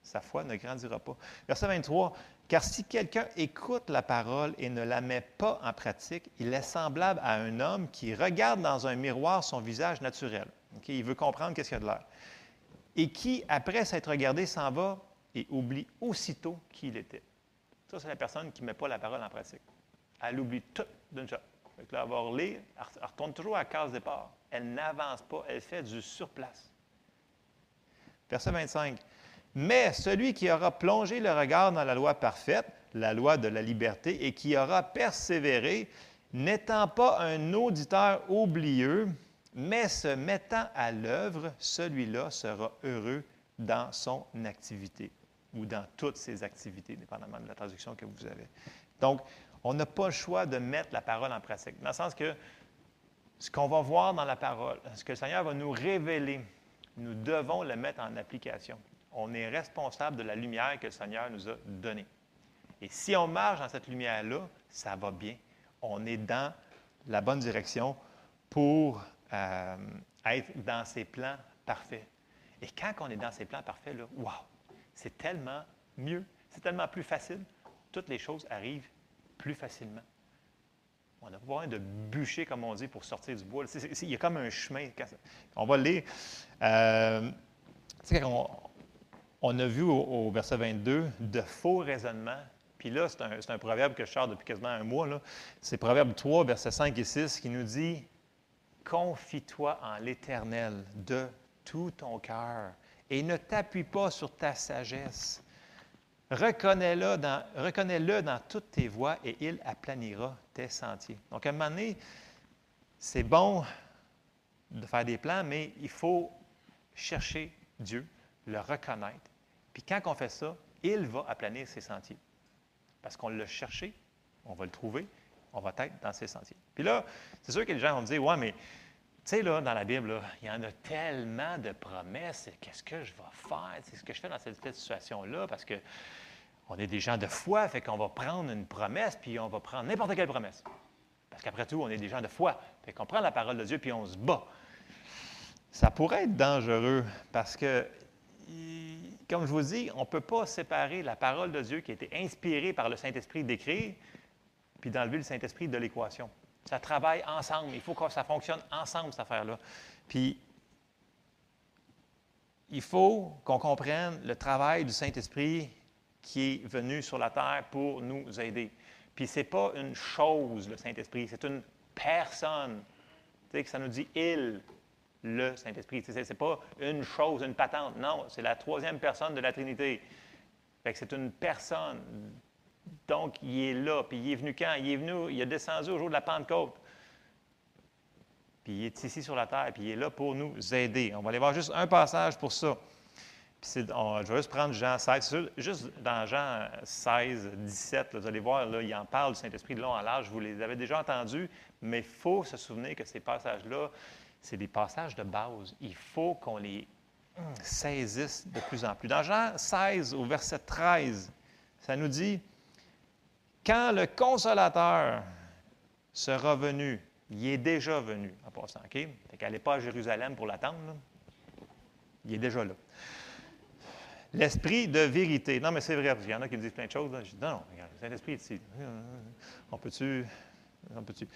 Sa foi ne grandira pas. Verset 23. Car si quelqu'un écoute la parole et ne la met pas en pratique, il est semblable à un homme qui regarde dans un miroir son visage naturel. Il veut comprendre qu'est-ce qu'il y a de l'air. Et qui, après s'être regardé, s'en va et oublie aussitôt qui il était. Ça, c'est la personne qui ne met pas la parole en pratique. Elle oublie tout d'une shot. Là, elle va relire, elle retourne toujours à la case départ. Elle n'avance pas, elle fait du surplace. Verset 25. Mais celui qui aura plongé le regard dans la loi parfaite, la loi de la liberté, et qui aura persévéré, n'étant pas un auditeur oublieux, mais se mettant à l'œuvre, celui-là sera heureux dans son activité ou dans toutes ses activités, dépendamment de la traduction que vous avez. Donc, on n'a pas le choix de mettre la parole en pratique, dans le sens que ce qu'on va voir dans la parole, ce que le Seigneur va nous révéler, nous devons le mettre en application. On est responsable de la lumière que le Seigneur nous a donnée. Et si on marche dans cette lumière-là, ça va bien. On est dans la bonne direction pour euh, être dans ses plans parfaits. Et quand on est dans ses plans parfaits, là, wow, c'est tellement mieux, c'est tellement plus facile. Toutes les choses arrivent plus facilement. On n'a pas besoin de bûcher, comme on dit, pour sortir du bois. il y a comme un chemin. On va le lire. Euh, on, a vu au, verset 22 de faux raisonnements. Puis là, c'est un, un, proverbe que je sors depuis quasiment un mois. C'est Proverbe 3, versets 5 et 6, qui nous dit Confie-toi en l'Éternel de tout ton cœur et ne t'appuie pas sur ta sagesse. Reconnais-le dans, toutes tes voies et il aplanira tes sentiers. Donc, à un moment donné, c'est bon de faire des plans, mais il faut chercher Dieu, le reconnaître. Puis quand on fait ça, il va aplanir ses sentiers. Parce qu'on l'a cherché, on va le trouver, on va être dans ces sentiers. Puis là, c'est sûr que les gens vont me dire, ouais, mais sais, là, dans la Bible, il y en a tellement de promesses. Qu'est-ce que je vais faire? C'est ce que je fais dans cette, situation-là parce que on est des gens de foi, fait qu'on va prendre une promesse, puis on va prendre n'importe quelle promesse. Parce qu'après tout, on est des gens de foi. Fait qu'on prend la parole de Dieu, puis on se bat. Ça pourrait être dangereux parce que, comme je vous dis, on ne peut pas séparer la parole de Dieu qui a été inspirée par le Saint-Esprit d'écrire puis d'enlever le Saint-Esprit de l'équation. Ça travaille ensemble. Il faut que ça fonctionne ensemble, cette affaire-là. Puis, il faut qu'on comprenne le travail du Saint-Esprit qui est venu sur la terre pour nous aider. Puis, ce n'est pas une chose, le Saint-Esprit, c'est une personne. Tu sais, que ça nous dit il, le Saint-Esprit. Ce n'est pas une chose, une patente. Non, c'est la troisième personne de la Trinité. C'est une personne. Donc, il est là. Puis il est venu quand? Il est venu, il est descendu au jour de la Pentecôte. Puis il est ici sur la terre, puis il est là pour nous aider. On va aller voir juste un passage pour ça. Puis je vais juste prendre Jean 16. Juste dans Jean 16, 17, vous allez voir, là, il en parle du Saint-Esprit de long en large. Vous les avez déjà entendus, mais il faut se souvenir que ces passages-là, c'est des passages de base. Il faut qu'on les saisisse de plus en plus. Dans Jean 16, au verset 13, ça nous dit quand le consolateur sera venu, il est déjà venu, en passant, OK? Fait qu'elle pas à Jérusalem pour l'attendre, il est déjà là. L'esprit de vérité. Non, mais c'est vrai, parce qu'il y en a qui me disent plein de choses. Je dis, non, non, regarde, c'est l'esprit ici. On peut-tu. On peut-tu?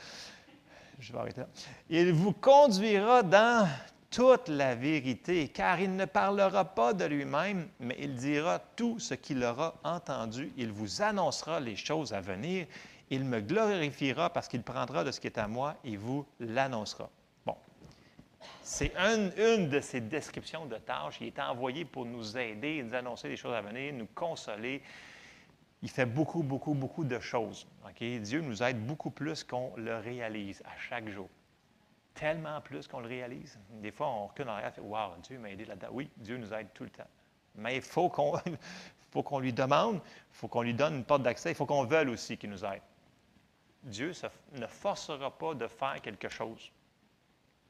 Je vais arrêter là. Il vous conduira dans toute la vérité, car il ne parlera pas de lui-même, mais il dira tout ce qu'il aura entendu. Il vous annoncera les choses à venir. Il me glorifiera parce qu'il prendra de ce qui est à moi et vous l'annoncera. Bon. C'est une, une de ces descriptions de tâches. Il est envoyé pour nous aider, nous annoncer des choses à venir, nous consoler. Il fait beaucoup, beaucoup, beaucoup de choses. OK? Dieu nous aide beaucoup plus qu'on le réalise à chaque jour. Tellement plus qu'on le réalise. Des fois, on recule en arrière et fait Waouh, Dieu m'a aidé là-dedans. Oui, Dieu nous aide tout le temps. Mais il faut qu'on lui demande, il faut qu'on lui donne une porte d'accès, il faut qu'on veuille aussi qu'il nous aide. Dieu ne forcera pas de faire quelque chose.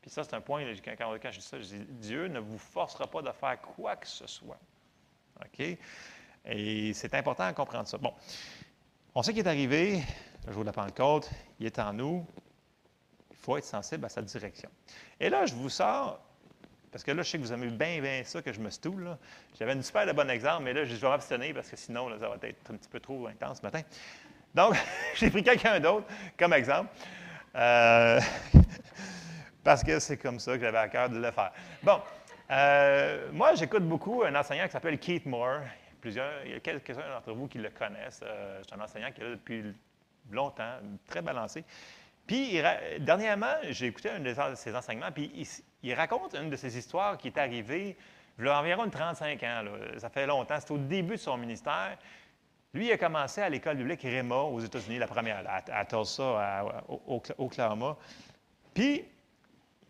Puis ça, c'est un point, quand- quand je dis ça, je dis Dieu ne vous forcera pas de faire quoi que ce soit. OK? Et c'est important de comprendre ça. Bon, on sait qu'il est arrivé, le jour de la Pentecôte, il est en nous. Faut être sensible à sa direction. Et là, je vous sors, parce que là, je sais que vous aimez bien, bien ça, que je me stoule. J'avais une super bon exemple, mais là, je vais m'abstenir parce que sinon, ça va être un petit peu trop intense ce matin. Donc, j'ai pris quelqu'un d'autre comme exemple. Euh, parce que c'est comme ça que j'avais à cœur de le faire. Bon, euh, moi, j'écoute beaucoup un enseignant qui s'appelle Keith Moore. Plusieurs, il y a quelques-uns d'entre vous qui le connaissent. Euh, c'est un enseignant qui est là depuis longtemps, très balancé. Puis, dernièrement, j'ai écouté un de ses enseignements, puis il, raconte une de ses histoires qui est arrivée il y a environ une 35 ans. Ça fait longtemps. C'était au début de son ministère. Lui, il a commencé à l'école biblique Rema aux États-Unis, la première, à, Tulsa, à- au- Oklahoma. Puis,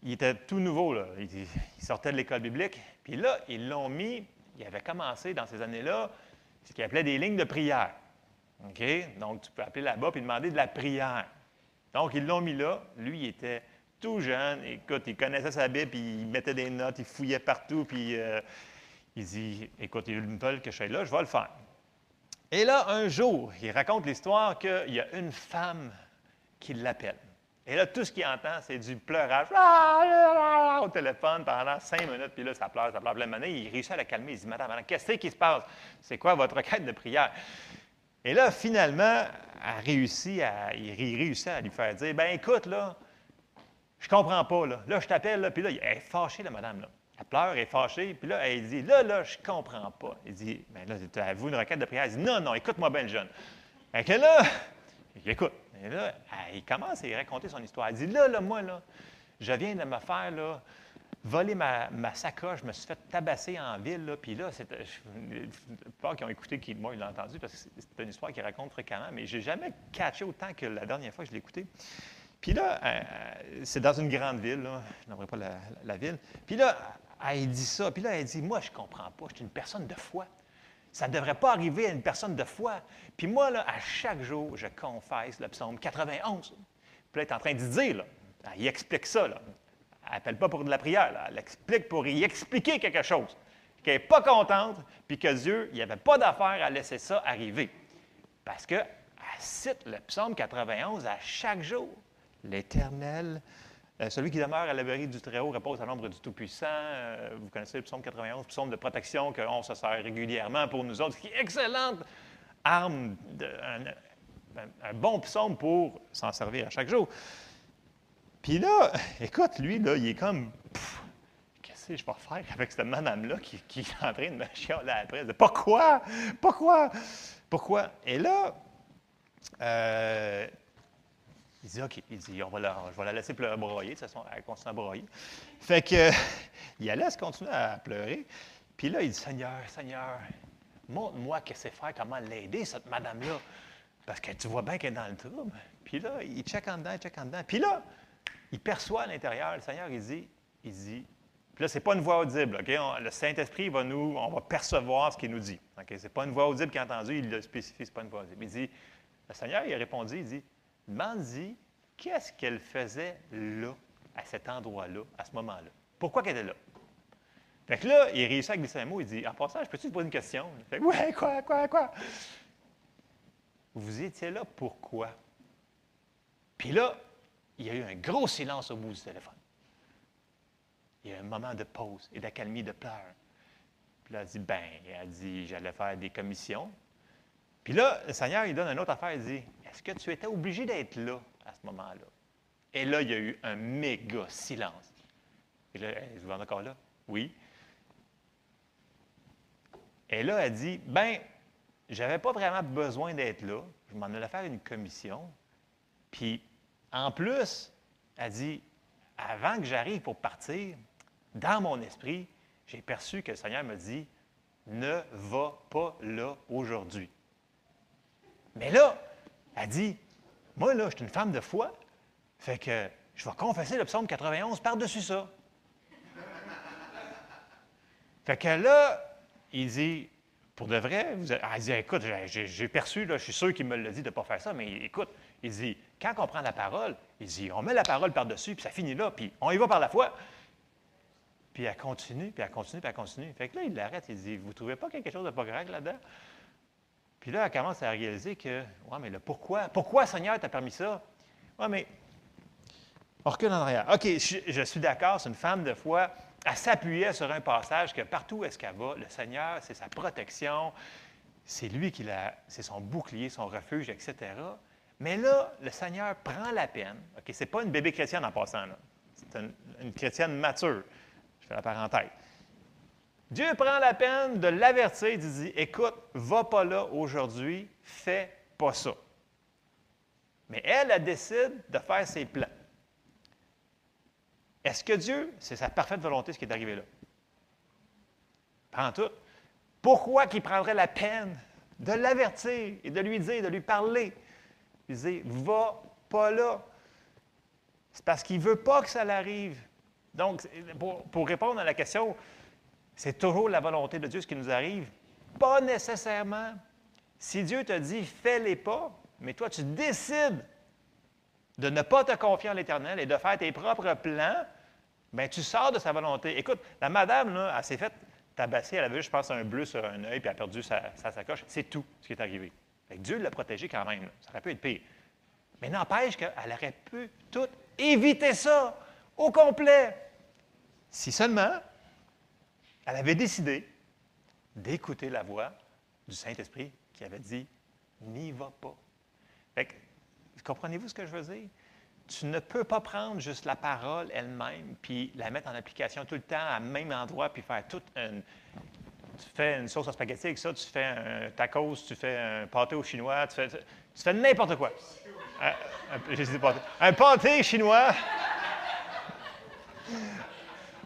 il était tout nouveau. Là. Il, il sortait de l'école biblique. Puis là, ils l'ont mis, il avait commencé dans ces années-là, ce qu'il appelait des lignes de prière. OK? Donc, tu peux appeler là-bas et demander de la prière. Donc, ils l'ont mis là. Lui, il était tout jeune. Écoute, il connaissait sa Bible, puis il mettait des notes, il fouillait partout, puis euh, il dit Écoute, ils me veulent que je sois là, je vais le faire. Et là, un jour, il raconte l'histoire qu'il y a une femme qui l'appelle. Et là, tout ce qu'il entend, c'est du pleurage au téléphone pendant cinq minutes. Puis là, ça pleure, ça pleure. Puis là, il réussit à la calmer. Il dit Madame, madame, qu'est-ce qui se passe? C'est quoi votre requête de prière Et là, finalement, elle réussit à, il ré- réussit à lui faire dire Ben écoute, là, je comprends pas, là. Là, je t'appelle, là. Puis là, elle est fâchée, la madame, là. Elle pleure, elle est fâchée. Puis là, elle dit Là, là, je comprends pas. Il dit Ben là, avez-vous une requête de prière Elle dit Non, non, écoute-moi bien, le jeune. Fait que là, écoute. Et là, il commence à y raconter son histoire. Elle dit Là, là, moi, là, je viens de me faire, là, voler ma, ma sacoche, je me suis fait tabasser en ville, là, puis là, je- pas qui ont écouté, qui, moi, ils l'ont entendu, parce que c'est une histoire qu'il raconte fréquemment, mais j'ai jamais catché autant que la dernière fois que je l'ai écouté. Puis là, euh, c'est dans une grande ville, je n'aimerais pas la, la- la ville. Puis là, elle dit ça, puis là, elle dit, moi, je comprends pas, je suis une personne de foi. Ça ne devrait pas arriver à une personne de foi. Puis moi, là, à chaque jour, je confesse le psaume 91. Puis là, elle est en train de dire, là, elle explique ça, là. Elle n'appelle pas pour de la prière, elle explique pour y expliquer quelque chose. Qu'elle n'est pas contente, puis que Dieu, il n'y avait pas d'affaire à laisser ça arriver. Parce qu'elle cite le psaume 91 à chaque jour. L'Éternel, euh, celui qui demeure à l'abri du Très-Haut repose à l'ombre du Tout-Puissant. Euh, vous connaissez le psaume 91, psaume de protection qu'on se sert régulièrement pour nous autres, qui est excellente arme, un bon psaume pour s'en servir à chaque jour. Puis là, écoute, lui, là, il est comme, qu'est-ce que je vais faire avec cette madame-là qui, est en train de me chialer après? Pourquoi? Pourquoi? Pourquoi? Et là, euh, il dit, OK, il dit, on va la, je vais la laisser pleurer, broyer. De toute façon, elle continue à broyer. Fait que, il la laisse continuer à pleurer. Puis là, il dit, Seigneur, Seigneur, montre-moi qu'est-ce que c'est faire, comment l'aider, cette madame-là. Parce que tu vois bien qu'elle est dans le trouble. Puis là, il check en dedans, il check en dedans. Puis là, il perçoit à l'intérieur, le Seigneur, il dit, il dit, puis là, ce n'est pas une voix audible, OK? Le Saint-Esprit va nous, on va percevoir ce qu'il nous dit. OK? Ce n'est pas une voix audible qu'il a entendue, il le spécifie, ce n'est pas une voix audible. Il dit, le Seigneur, il a répondu, il dit, demande-y, qu'est-ce qu'elle faisait là, à cet endroit-là, à ce moment-là? Pourquoi qu'elle était là? Fait que là, il réussit à glisser un mot, il dit, en passant, je peux-tu te poser une question? Fait, ouais, quoi, quoi, quoi? Vous étiez là pourquoi? Puis là, il y a eu un gros silence au bout du téléphone. Il y a eu un moment de pause et d'accalmie de pleurs. Puis là, elle dit, ben, elle dit, j'allais faire des commissions. Puis là, le Seigneur, il donne une autre affaire, il dit, est-ce que tu étais obligé d'être là à ce moment-là? Et là, il y a eu un méga silence. Et là, elle, vous êtes encore là? Oui. Et là, elle dit, ben, j'avais pas vraiment besoin d'être là. Je m'en allais faire une commission. Puis, en plus, elle dit, avant que j'arrive pour partir, dans mon esprit, j'ai perçu que le Seigneur me dit, ne va pas là aujourd'hui. Mais là, elle dit, moi, là, je suis une femme de foi, fait que je vais confesser le psaume 91 par-dessus ça. fait que là, il dit, pour de vrai, vous elle dit, écoute, j'ai perçu, là, je suis sûr qu'il me l'a dit de ne pas faire ça, mais écoute, il dit, quand on prend la parole, il dit, on met la parole par-dessus, puis ça finit là, puis on y va par la foi. Puis elle continue, puis elle continue, puis elle continue. Fait que là, il l'arrête, il dit, vous ne trouvez pas quelque chose de pas correct là-dedans? Puis là, elle commence à réaliser que, ouais, mais le pourquoi? Pourquoi, Seigneur, t'as permis ça? Ouais, mais on recule en arrière. OK, je, je suis d'accord, c'est une femme de foi. Elle s'appuyait sur un passage que partout où est-ce qu'elle va, le Seigneur, c'est sa protection, c'est lui qui l'a, c'est son bouclier, son refuge, etc. Mais là, le Seigneur prend la peine. OK, c'est pas une bébé chrétienne en passant. C'est une, une chrétienne mature. Je fais la parenthèse. Dieu prend la peine de l'avertir, il dit Écoute, va pas là aujourd'hui, fais pas ça. Mais elle, elle décide de faire ses plans. Est-ce que Dieu, c'est sa parfaite volonté ce qui est arrivé là? Prends tout. Pourquoi qu'il prendrait la peine de l'avertir et de lui dire, de lui parler? Il dit Va pas là. C'est parce qu'il ne veut pas que ça l'arrive. Donc, pour, pour répondre à la question, c'est toujours la volonté de Dieu ce qui nous arrive? Pas nécessairement. Si Dieu te dit fais-les pas, mais toi tu décides de ne pas te confier en l'Éternel et de faire tes propres plans, bien tu sors de sa volonté. Écoute, la madame, là, elle s'est faite tabasser, elle avait, je pense, un bleu sur un œil, puis elle a perdu sa, sa sacoche. C'est tout ce qui est arrivé. Fait que Dieu l'a protégée quand même. Ça aurait pu être pire. Mais n'empêche qu'elle aurait pu tout éviter ça au complet. Si seulement elle avait décidé d'écouter la voix du Saint-Esprit qui avait dit N'y va pas. Fait comprenez-vous ce que je veux dire? Tu ne peux pas prendre juste la parole elle-même puis la mettre en application tout le temps à même endroit puis faire toute une. Tu fais une sauce à spaghetti ça, tu fais un tacos, tu fais un pâté au chinois, tu fais, tu fais n'importe quoi. Un, un- pâté. Chinois.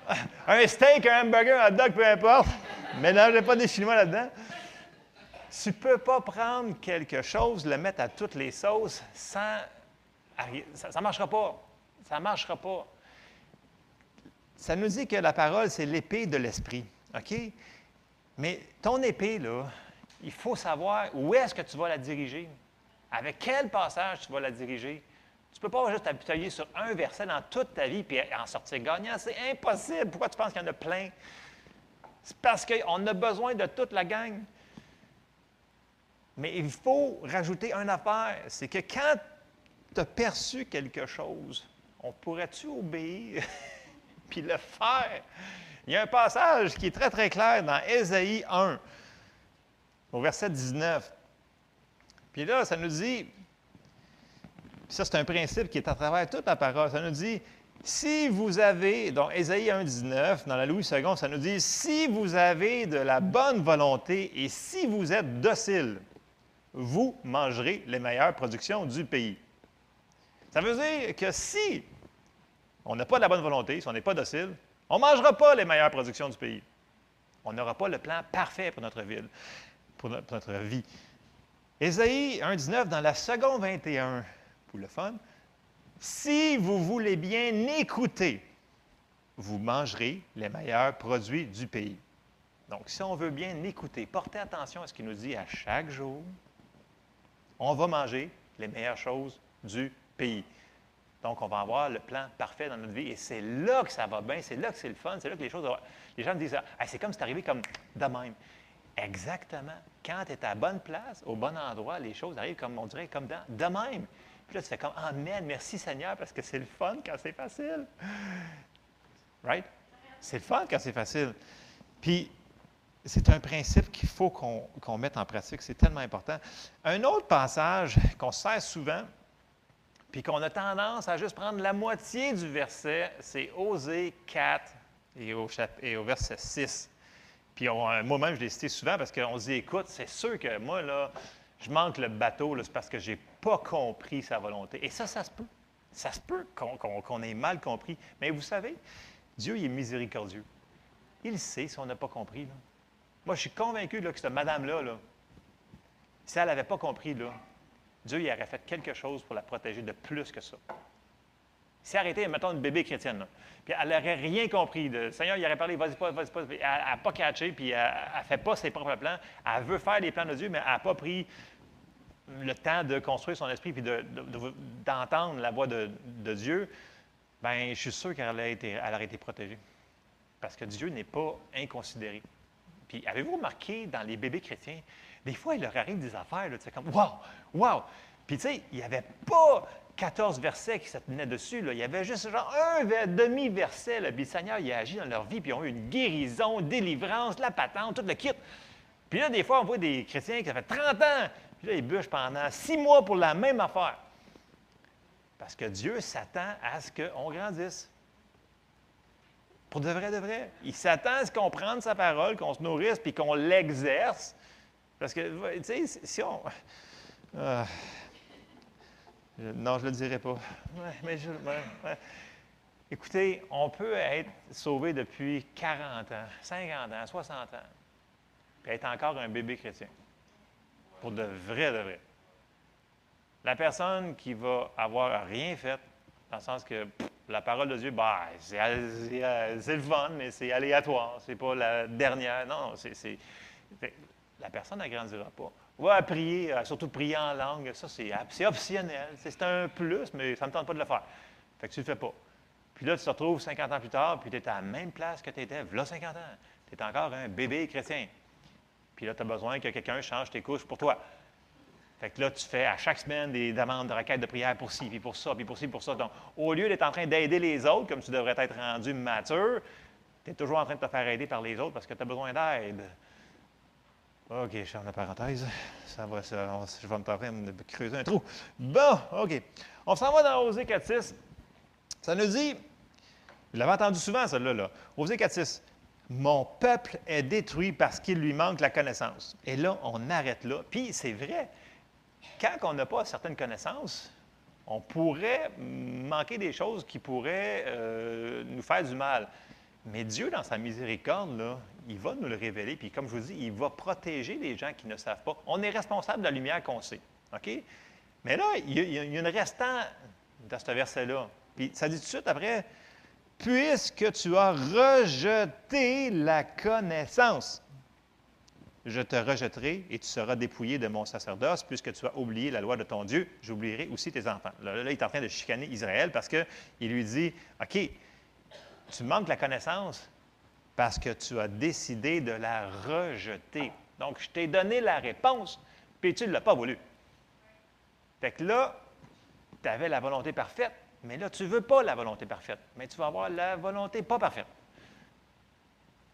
un steak, un hamburger, un hot dog, peu importe. Mélangez pas des Chinois là-dedans. Tu peux pas prendre quelque chose, le mettre à toutes les sauces sans. Ça ne marchera pas. Ça ne marchera pas. Ça nous dit que la parole, c'est l'épée de l'esprit. OK? Mais ton épée, là, il faut savoir où est-ce que tu vas la diriger. Avec quel passage tu vas la diriger. Tu ne peux pas juste t'appuyer sur un verset dans toute ta vie et en sortir gagnant. C'est impossible. Pourquoi tu penses qu'il y en a plein? C'est parce qu'on a besoin de toute la gang. Mais il faut rajouter une affaire. C'est que quand tu as perçu quelque chose, on pourrait-tu obéir puis le faire? Il y a un passage qui est très, très clair dans Ésaïe 1, au verset 19. Puis là, ça nous dit, ça, c'est un principe qui est à travers toute la parole. Ça nous dit, si vous avez, donc Ésaïe 1, 19, dans la Louis II, ça nous dit, si vous avez de la bonne volonté et si vous êtes docile, vous mangerez les meilleures productions du pays. Ça veut dire que si on n'a pas de la bonne volonté, si on n'est pas docile, on ne mangera pas les meilleures productions du pays. On n'aura pas le plan parfait pour notre ville, pour no- pour notre vie. Ésaïe 1,19 dans la seconde 21, pour le fun. Si vous voulez bien écouter, vous mangerez les meilleurs produits du pays. Donc, si on veut bien écouter, portez attention à ce qu'il nous dit à chaque jour, on va manger les meilleures choses du pays. Donc, on va avoir le plan parfait dans notre vie et c'est là que ça va bien, c'est là que c'est le fun, c'est là que les choses. Les gens disent c'est comme c'est arrivé comme de même. Exactement. Quand tu es à bonne place, au bon endroit, les choses arrivent comme on dirait comme dans, de même. Puis là, tu fais comme Amen, merci Seigneur, parce que c'est le fun quand c'est facile. Right? C'est le fun quand c'est facile. Puis, c'est un principe qu'il faut qu'on mette en pratique. C'est tellement important. Un autre passage qu'on se sert souvent, puis qu'on a tendance à juste prendre la moitié du verset, c'est Osée 4 et au, verset 6. Puis euh, moi-même, je l'ai cité souvent parce qu'on se dit, écoute, c'est sûr que moi, là, je manque le bateau, c'est parce que je n'ai pas compris sa volonté. Et ça, ça se peut. Ça se peut qu'on ait mal compris. Mais vous savez, Dieu, il est miséricordieux. Il sait si on n'a pas compris. là. Moi, je suis convaincu que cette madame-là, là, si elle n'avait pas compris, là, Dieu il aurait fait quelque chose pour la protéger de plus que ça. Si elle arrêtait, mettons, une bébé chrétienne, puis elle n'aurait rien compris. Le Seigneur, il aurait parlé, vas-y pas, vas-y pas. Elle n'a pas catché, puis elle ne fait pas ses propres plans. Elle veut faire les plans de Dieu, mais elle n'a pas pris le temps de construire son esprit puis de- de- de- d'entendre la voix de, de Dieu. Bien, je suis sûr qu'elle aurait été, été protégée. Parce que Dieu n'est pas inconsidéré. Puis avez-vous remarqué dans les bébés chrétiens, des fois, il leur arrive des affaires, tu sais, comme Wow! Wow! Puis tu sais, il n'y avait pas 14 versets qui se tenaient dessus. Là. Il y avait juste genre un ver- demi-verset. le Seigneur, il a agi dans leur vie, puis ils ont eu une guérison, délivrance, la patente, tout le kit. Puis là, des fois, on voit des chrétiens qui ça fait 30 ans, puis là, ils bûchent pendant six mois pour la même affaire. Parce que Dieu s'attend à ce qu'on grandisse. Pour de vrai, de vrai. Il s'attend à ce qu'on prenne sa parole, qu'on se nourrisse, puis qu'on l'exerce. Parce que, tu sais, si- on. Je- non, je ne le dirai pas. Mais. Écoutez, on peut être sauvé depuis 40 ans, 50 ans, 60 ans, puis être encore un bébé chrétien. Pour de vrai, de vrai. La personne qui va avoir rien fait, dans le sens que la parole de Dieu, bah, c'est le fun, mais c'est aléatoire, c'est pas la dernière. Non, c'est. La personne n'agrandira pas. Va prier, euh, surtout prier en langue, ça c'est optionnel. C'est un plus, mais ça ne me tente pas de le faire. Fait que tu ne le fais pas. Puis là, tu te retrouves 50 ans plus tard, puis tu es à la même place que tu étais, là 50 ans. Tu es encore un bébé chrétien. Puis là, tu as besoin que quelqu'un change tes couches pour toi. Fait que là, tu fais à chaque semaine des demandes de requêtes de prière pour ci, puis pour ça, puis pour ci, pour ça. Donc, au lieu d'être en train d'aider les autres, comme tu devrais être rendu mature, tu es toujours en train de te faire aider par les autres parce que tu as besoin d'aide. OK, je ferme la parenthèse. Ça va, ça, je vais me permettre de creuser un trou. Bon, OK. On s'en va dans Osée 4.6. Ça nous dit, je l'avais entendu souvent, celle-là, là. Osée 4.6. Mon peuple est détruit parce qu'il lui manque la connaissance. Et là, on arrête là. Puis, c'est vrai, quand on n'a pas certaines connaissances, on pourrait manquer des choses qui pourraient euh, nous faire du mal. Mais Dieu, dans sa miséricorde, là, il va nous le révéler. Puis comme je vous dis, il va protéger les gens qui ne savent pas. On est responsable de la lumière qu'on sait. OK? Mais là, il y a, une restant dans ce verset-là. Puis ça dit tout de suite après, puisque tu as rejeté la connaissance. Je te rejetterai et tu seras dépouillé de mon sacerdoce, puisque tu as oublié la loi de ton Dieu, j'oublierai aussi tes enfants. Là, là, il est en train de chicaner Israël parce qu'il lui dit OK, tu manques la connaissance parce que tu as décidé de la rejeter. Donc, je t'ai donné la réponse, puis tu ne l'as pas voulu. Fait que là, tu avais la volonté parfaite, mais là, tu ne veux pas la volonté parfaite, mais tu vas avoir la volonté pas parfaite.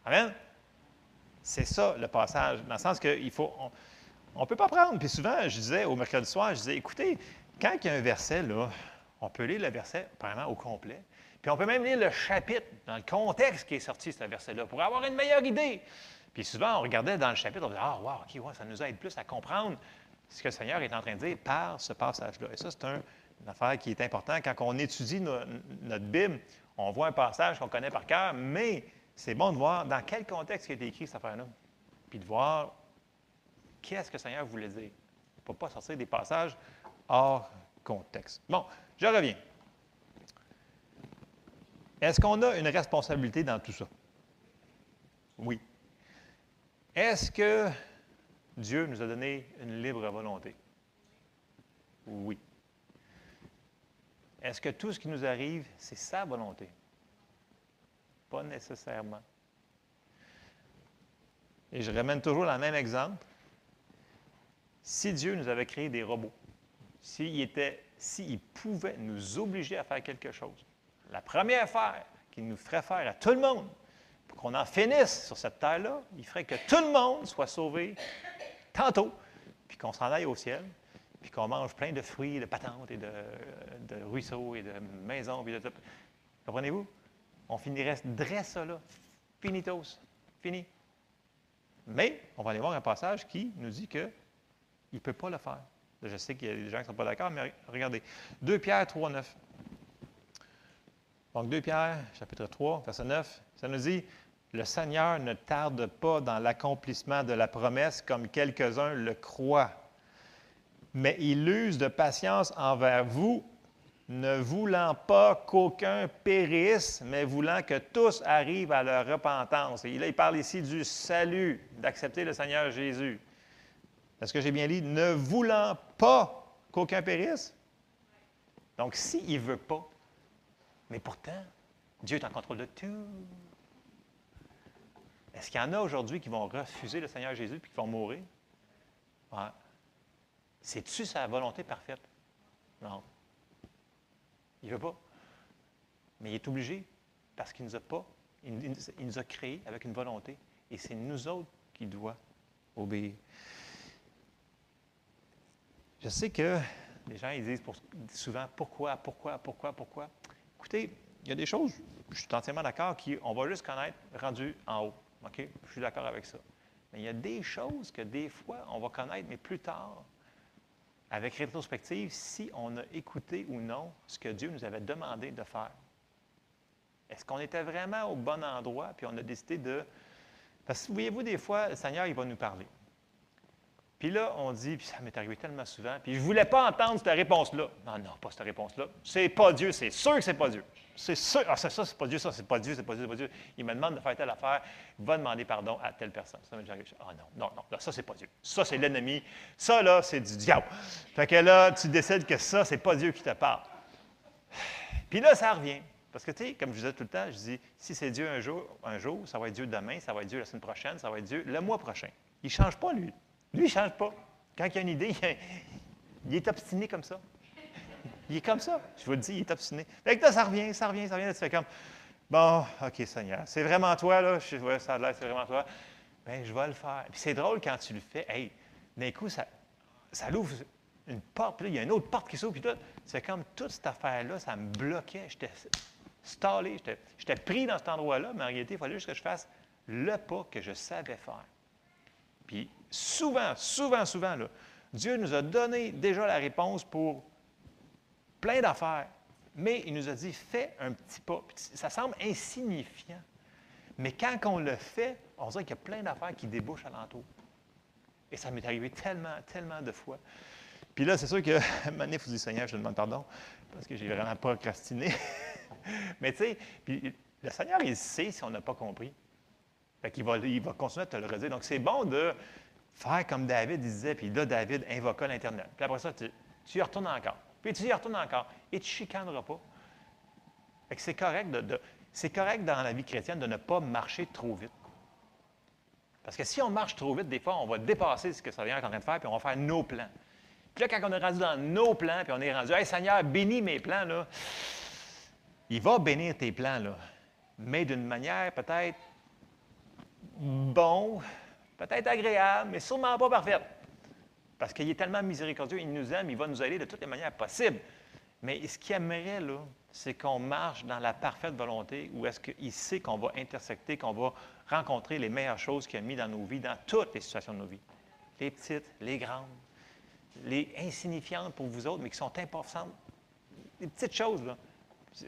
Amen? C'est ça le passage, dans le sens qu'il faut. On ne peut pas prendre. Puis souvent, je disais au mercredi soir, je disais, écoutez, quand il y a un verset, là, on peut lire le verset vraiment au complet. Puis on peut même lire le chapitre dans le contexte qui est sorti, ce verset-là, pour avoir une meilleure idée. Puis souvent, on regardait dans le chapitre, on disait, ah, wow, OK, ouais, ça nous aide plus à comprendre ce que le Seigneur est en train de dire par ce passage-là. Et ça, c'est un- une affaire qui est importante. Quand on étudie no- notre Bible, on voit un passage qu'on connaît par cœur, mais c'est bon de voir dans quel contexte été écrit cette affaire-là. Puis de voir qu'est-ce que le Seigneur voulait dire. Il ne pas sortir des passages hors contexte. Bon, je reviens. Est-ce qu'on a une responsabilité dans tout ça? Oui. Est-ce que Dieu nous a donné une libre volonté? Oui. Est-ce que tout ce qui nous arrive, c'est sa volonté? Pas nécessairement. Et je ramène toujours le même exemple. Si Dieu nous avait créé des robots, s'il pouvait nous obliger à faire quelque chose, la première affaire qu'il nous ferait faire à tout le monde, pour qu'on en finisse sur cette terre-là, il ferait que tout le monde soit sauvé tantôt, puis qu'on s'en aille au ciel, puis qu'on mange plein de fruits, de patentes et de, de ruisseaux et de maisons. Puis de tout. Comprenez-vous? On finirait dresse ça là. Finitos. Fini. Mais on va aller voir un passage qui nous dit qu'il ne peut pas le faire. Je sais qu'il y a des gens qui ne sont pas d'accord, mais regardez. 2 Pierre 3, 9. Donc 2 Pierre, chapitre 3, verset 9, ça nous dit, le Seigneur ne tarde pas dans l'accomplissement de la promesse comme quelques-uns le croient, mais il use de patience envers vous, ne voulant pas qu'aucun périsse, mais voulant que tous arrivent à leur repentance. Et là, il parle ici du salut, d'accepter le Seigneur Jésus. Est-ce que j'ai bien dit? Ne voulant pas qu'aucun périsse? Donc, s'il ne veut pas, mais pourtant, Dieu est en contrôle de tout. Est-ce qu'il y en a aujourd'hui qui vont refuser le Seigneur Jésus et qui vont mourir? C'est-tu sa volonté parfaite? Non. Il ne veut pas. Mais il est obligé parce qu'il nous a pas, il, nous a créés avec une volonté. Et c'est nous autres qui doit obéir. Je sais que les gens ils disent souvent pourquoi, pourquoi, pourquoi, pourquoi? Écoutez, il y a des choses, je suis entièrement d'accord, qu'on va juste connaître rendu en haut. Je suis d'accord avec ça. Mais il y a des choses que des fois, on va connaître, mais plus tard, avec rétrospective, si on a écouté ou non ce que Dieu nous avait demandé de faire. Est-ce qu'on était vraiment au bon endroit, puis on a décidé de... Parce que voyez-vous, des fois, le Seigneur, il va nous parler. Puis là, on dit, puis ça m'est arrivé tellement souvent, puis je ne voulais pas entendre cette réponse-là. Non, non, pas cette réponse-là. C'est pas Dieu, c'est sûr que c'est pas Dieu. C'est sûr. Ah, ça, c'est pas Dieu, ça, c'est pas Dieu, c'est pas Dieu, c'est pas Dieu. Il me demande de faire telle affaire, va demander pardon à telle personne. Ça m'est déjà arrivé. Ah non, non, non, là, ça, c'est pas Dieu. Ça, c'est l'ennemi. Ça, là, c'est du diable. Fait que là, tu décides que ça, c'est pas Dieu qui te parle. Puis là, ça revient. Parce que, tu sais, comme je disais tout le temps, je dis, si c'est Dieu un jour, un jour, ça va être Dieu demain, ça va être Dieu la semaine prochaine, ça va être Dieu le mois prochain. Il ne change pas, lui. Lui, il ne change pas. Quand il a une idée, il, est obstiné comme ça. Il est comme ça. Je vous le dis, il est obstiné. Fait que là, ça revient, ça revient, ça revient. Là, tu fais comme, bon, OK, Seigneur, c'est vraiment toi, là. Je, ça a l'air, c'est vraiment toi. Bien, je vais le faire. Puis c'est drôle quand tu le fais. Hey, d'un coup, ça, ça l'ouvre une porte, puis là, il y a une autre porte qui s'ouvre, puis là, c'est comme toute cette affaire-là, ça me bloquait. J'étais stallé, j'étais pris dans cet endroit-là, mais en réalité, il fallait juste que je fasse le pas que je savais faire. Puis souvent, souvent, souvent, Dieu nous a donné déjà la réponse pour plein d'affaires, mais il nous a dit, fais un petit pas. Ça semble insignifiant, mais quand on le fait, on dirait qu'il y a plein d'affaires qui débouchent alentour. Et ça m'est arrivé tellement, tellement de fois. Puis là, c'est sûr que, faut dire, Seigneur, je te demande pardon, parce que j'ai vraiment procrastiné. Mais tu sais, le Seigneur, il sait si on n'a pas compris. Fait qu'il va, il va continuer à te le redire. Donc, c'est bon de faire comme David disait, puis là, David invoqua l'Internet. Puis après ça, tu, tu y retournes encore. Puis tu y retournes encore. Et tu ne chicaneras pas. Fait que c'est correct, de, c'est correct dans la vie chrétienne de ne pas marcher trop vite. Parce que si on marche trop vite, des fois, on va dépasser ce que Seigneur est en train de faire, puis on va faire nos plans. Puis là, quand on est rendu dans nos plans, puis on est rendu, Hey Seigneur, bénis mes plans, là, il va bénir tes plans, là, mais d'une manière peut-être bon, peut-être agréable, mais sûrement pas parfaite. Parce qu'il est tellement miséricordieux, il nous aime, il va nous aider de toutes les manières possibles. Mais ce qu'il aimerait, là, c'est qu'on marche dans la parfaite volonté ou est-ce qu'il sait qu'on va intersecter, qu'on va rencontrer les meilleures choses qu'il a mis dans nos vies, dans toutes les situations de nos vies. Les petites, les grandes, les insignifiantes pour vous autres, mais qui sont importantes. Les petites choses, là.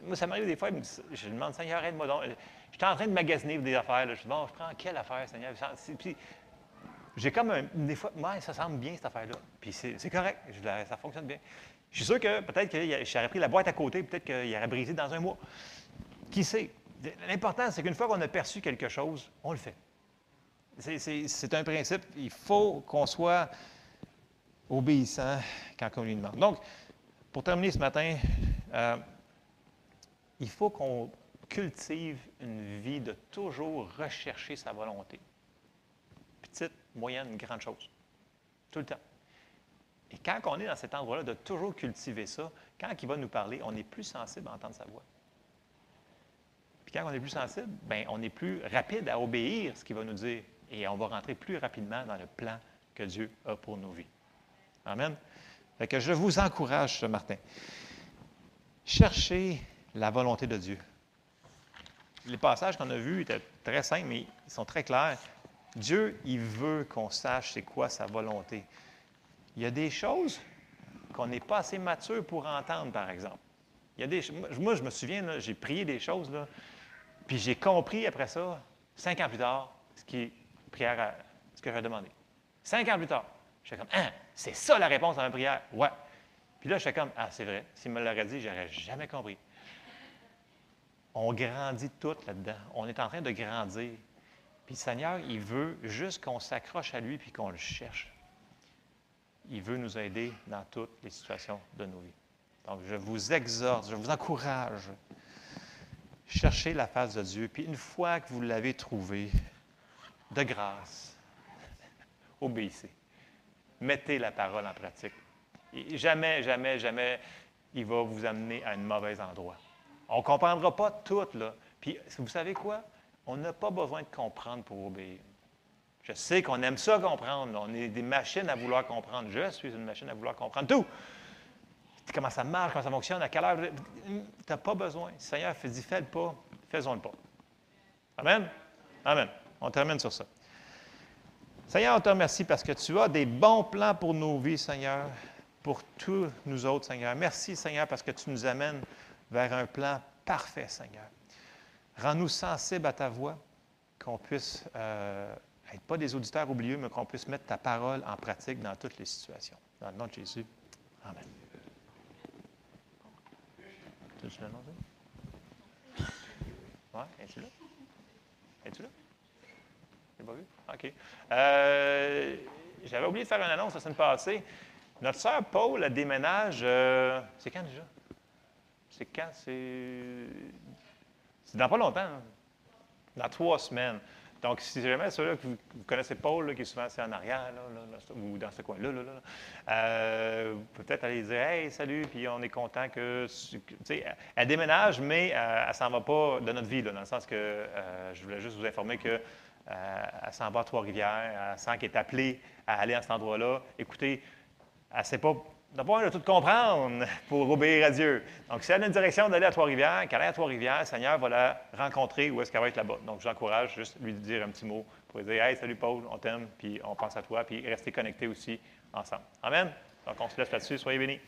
Moi, ça m'arrive des fois, je demande, Seigneur, aide-moi donc. J'étais en train de magasiner des affaires. là. Je dis, bon, je prends quelle affaire, Seigneur? Puis, j'ai comme un, des fois, ouais, ça semble bien cette affaire-là. Puis c'est correct, ça fonctionne bien. Je suis sûr que peut-être que j'aurais pris la boîte à côté, peut-être qu'il aurait brisé dans un mois. Qui sait? L'important, c'est qu'une fois qu'on a perçu quelque chose, on le fait. C'est un principe. Il faut qu'on soit obéissant quand on lui demande. Donc, pour terminer ce matin, euh, il faut qu'on cultive une vie de toujours rechercher sa volonté. Petite, moyenne, grande chose. Tout le temps. Et quand on est dans cet endroit-là, de toujours cultiver ça, quand il va nous parler, on est plus sensible à entendre sa voix. Puis quand on est plus sensible, bien, on est plus rapide à obéir ce qu'il va nous dire. Et on va rentrer plus rapidement dans le plan que Dieu a pour nos vies. Amen. Fait que je vous encourage ce matin. Cherchez la volonté de Dieu. Les passages qu'on a vus étaient très simples, mais ils sont très clairs. Dieu, il veut qu'on sache c'est quoi sa volonté. Il y a des choses qu'on n'est pas assez mature pour entendre, par exemple. Il y a des, moi, je me souviens, j'ai prié des choses, puis j'ai compris après ça, cinq ans plus tard, ce qui prière à- ce que j'avais demandé. Cinq ans plus tard, j'étais comme, ah, c'est ça la réponse à ma prière? Ouais. Puis là, j'étais comme, ah, c'est vrai. S'il me l'aurait dit, j'aurais jamais compris. On grandit tout là-dedans. On est en train de grandir. Puis le Seigneur, il veut juste qu'on s'accroche à lui puis qu'on le cherche. Il veut nous aider dans toutes les situations de nos vies. Donc, je vous exhorte, je vous encourage. Cherchez la face de Dieu. Puis une fois que vous l'avez trouvé, de grâce, obéissez. Mettez la parole en pratique. Jamais, jamais, jamais, il va vous amener à un mauvais endroit. On ne comprendra pas tout, là. Puis, vous savez quoi? On n'a pas besoin de comprendre pour obéir. Je sais qu'on aime ça comprendre. On est des machines à vouloir comprendre. Je suis une machine à vouloir comprendre tout. Comment ça marche, comment ça fonctionne, à quelle heure? Tu n'as pas besoin. Seigneur dit fais le pas, faisons-le pas. Amen? Amen. On termine sur ça. Seigneur, on te remercie parce que tu as des bons plans pour nos vies, Seigneur, pour tous nous autres, Seigneur. Merci, Seigneur, parce que tu nous amènes vers un plan parfait, Seigneur. Rends-nous sensibles à ta voix, qu'on puisse euh, être pas des auditeurs oublieux, mais qu'on puisse mettre ta parole en pratique dans toutes les situations. Dans le nom de Jésus. Amen. Tu? Oui, es-tu là? Es-tu là? Pas vu? OK. Euh, J'avais oublié de faire une annonce la semaine passée. Notre sœur Paul, déménage. euh, c'est quand déjà? C'est quand? C'est. Dans pas longtemps. hein? Dans trois semaines. Donc, si jamais ceux-là que vous, connaissez Paul, qui est souvent assis en arrière, ou dans ce coin-là, là, là, là, euh, vous peut-être aller dire Hey, salut, puis on est content que. elle, déménage, mais euh, elle ne s'en va pas de notre vie, dans le sens que euh, je voulais juste vous informer que. euh, elle s'en va à Trois-Rivières, elle sent qu'elle est appelée à aller à cet endroit-là. Écoutez, elle ne sait pas, besoin de tout comprendre pour obéir à Dieu. Donc, si elle a une direction d'aller à Trois-Rivières, qu'elle aille à Trois-Rivières, le Seigneur va la rencontrer où est-ce qu'elle va être là-bas. Donc, j'encourage juste lui dire un petit mot pour lui dire Hey, salut Paul, on t'aime, puis on pense à toi, puis rester connectés aussi ensemble. Amen. Donc, on se laisse là-dessus. Soyez bénis.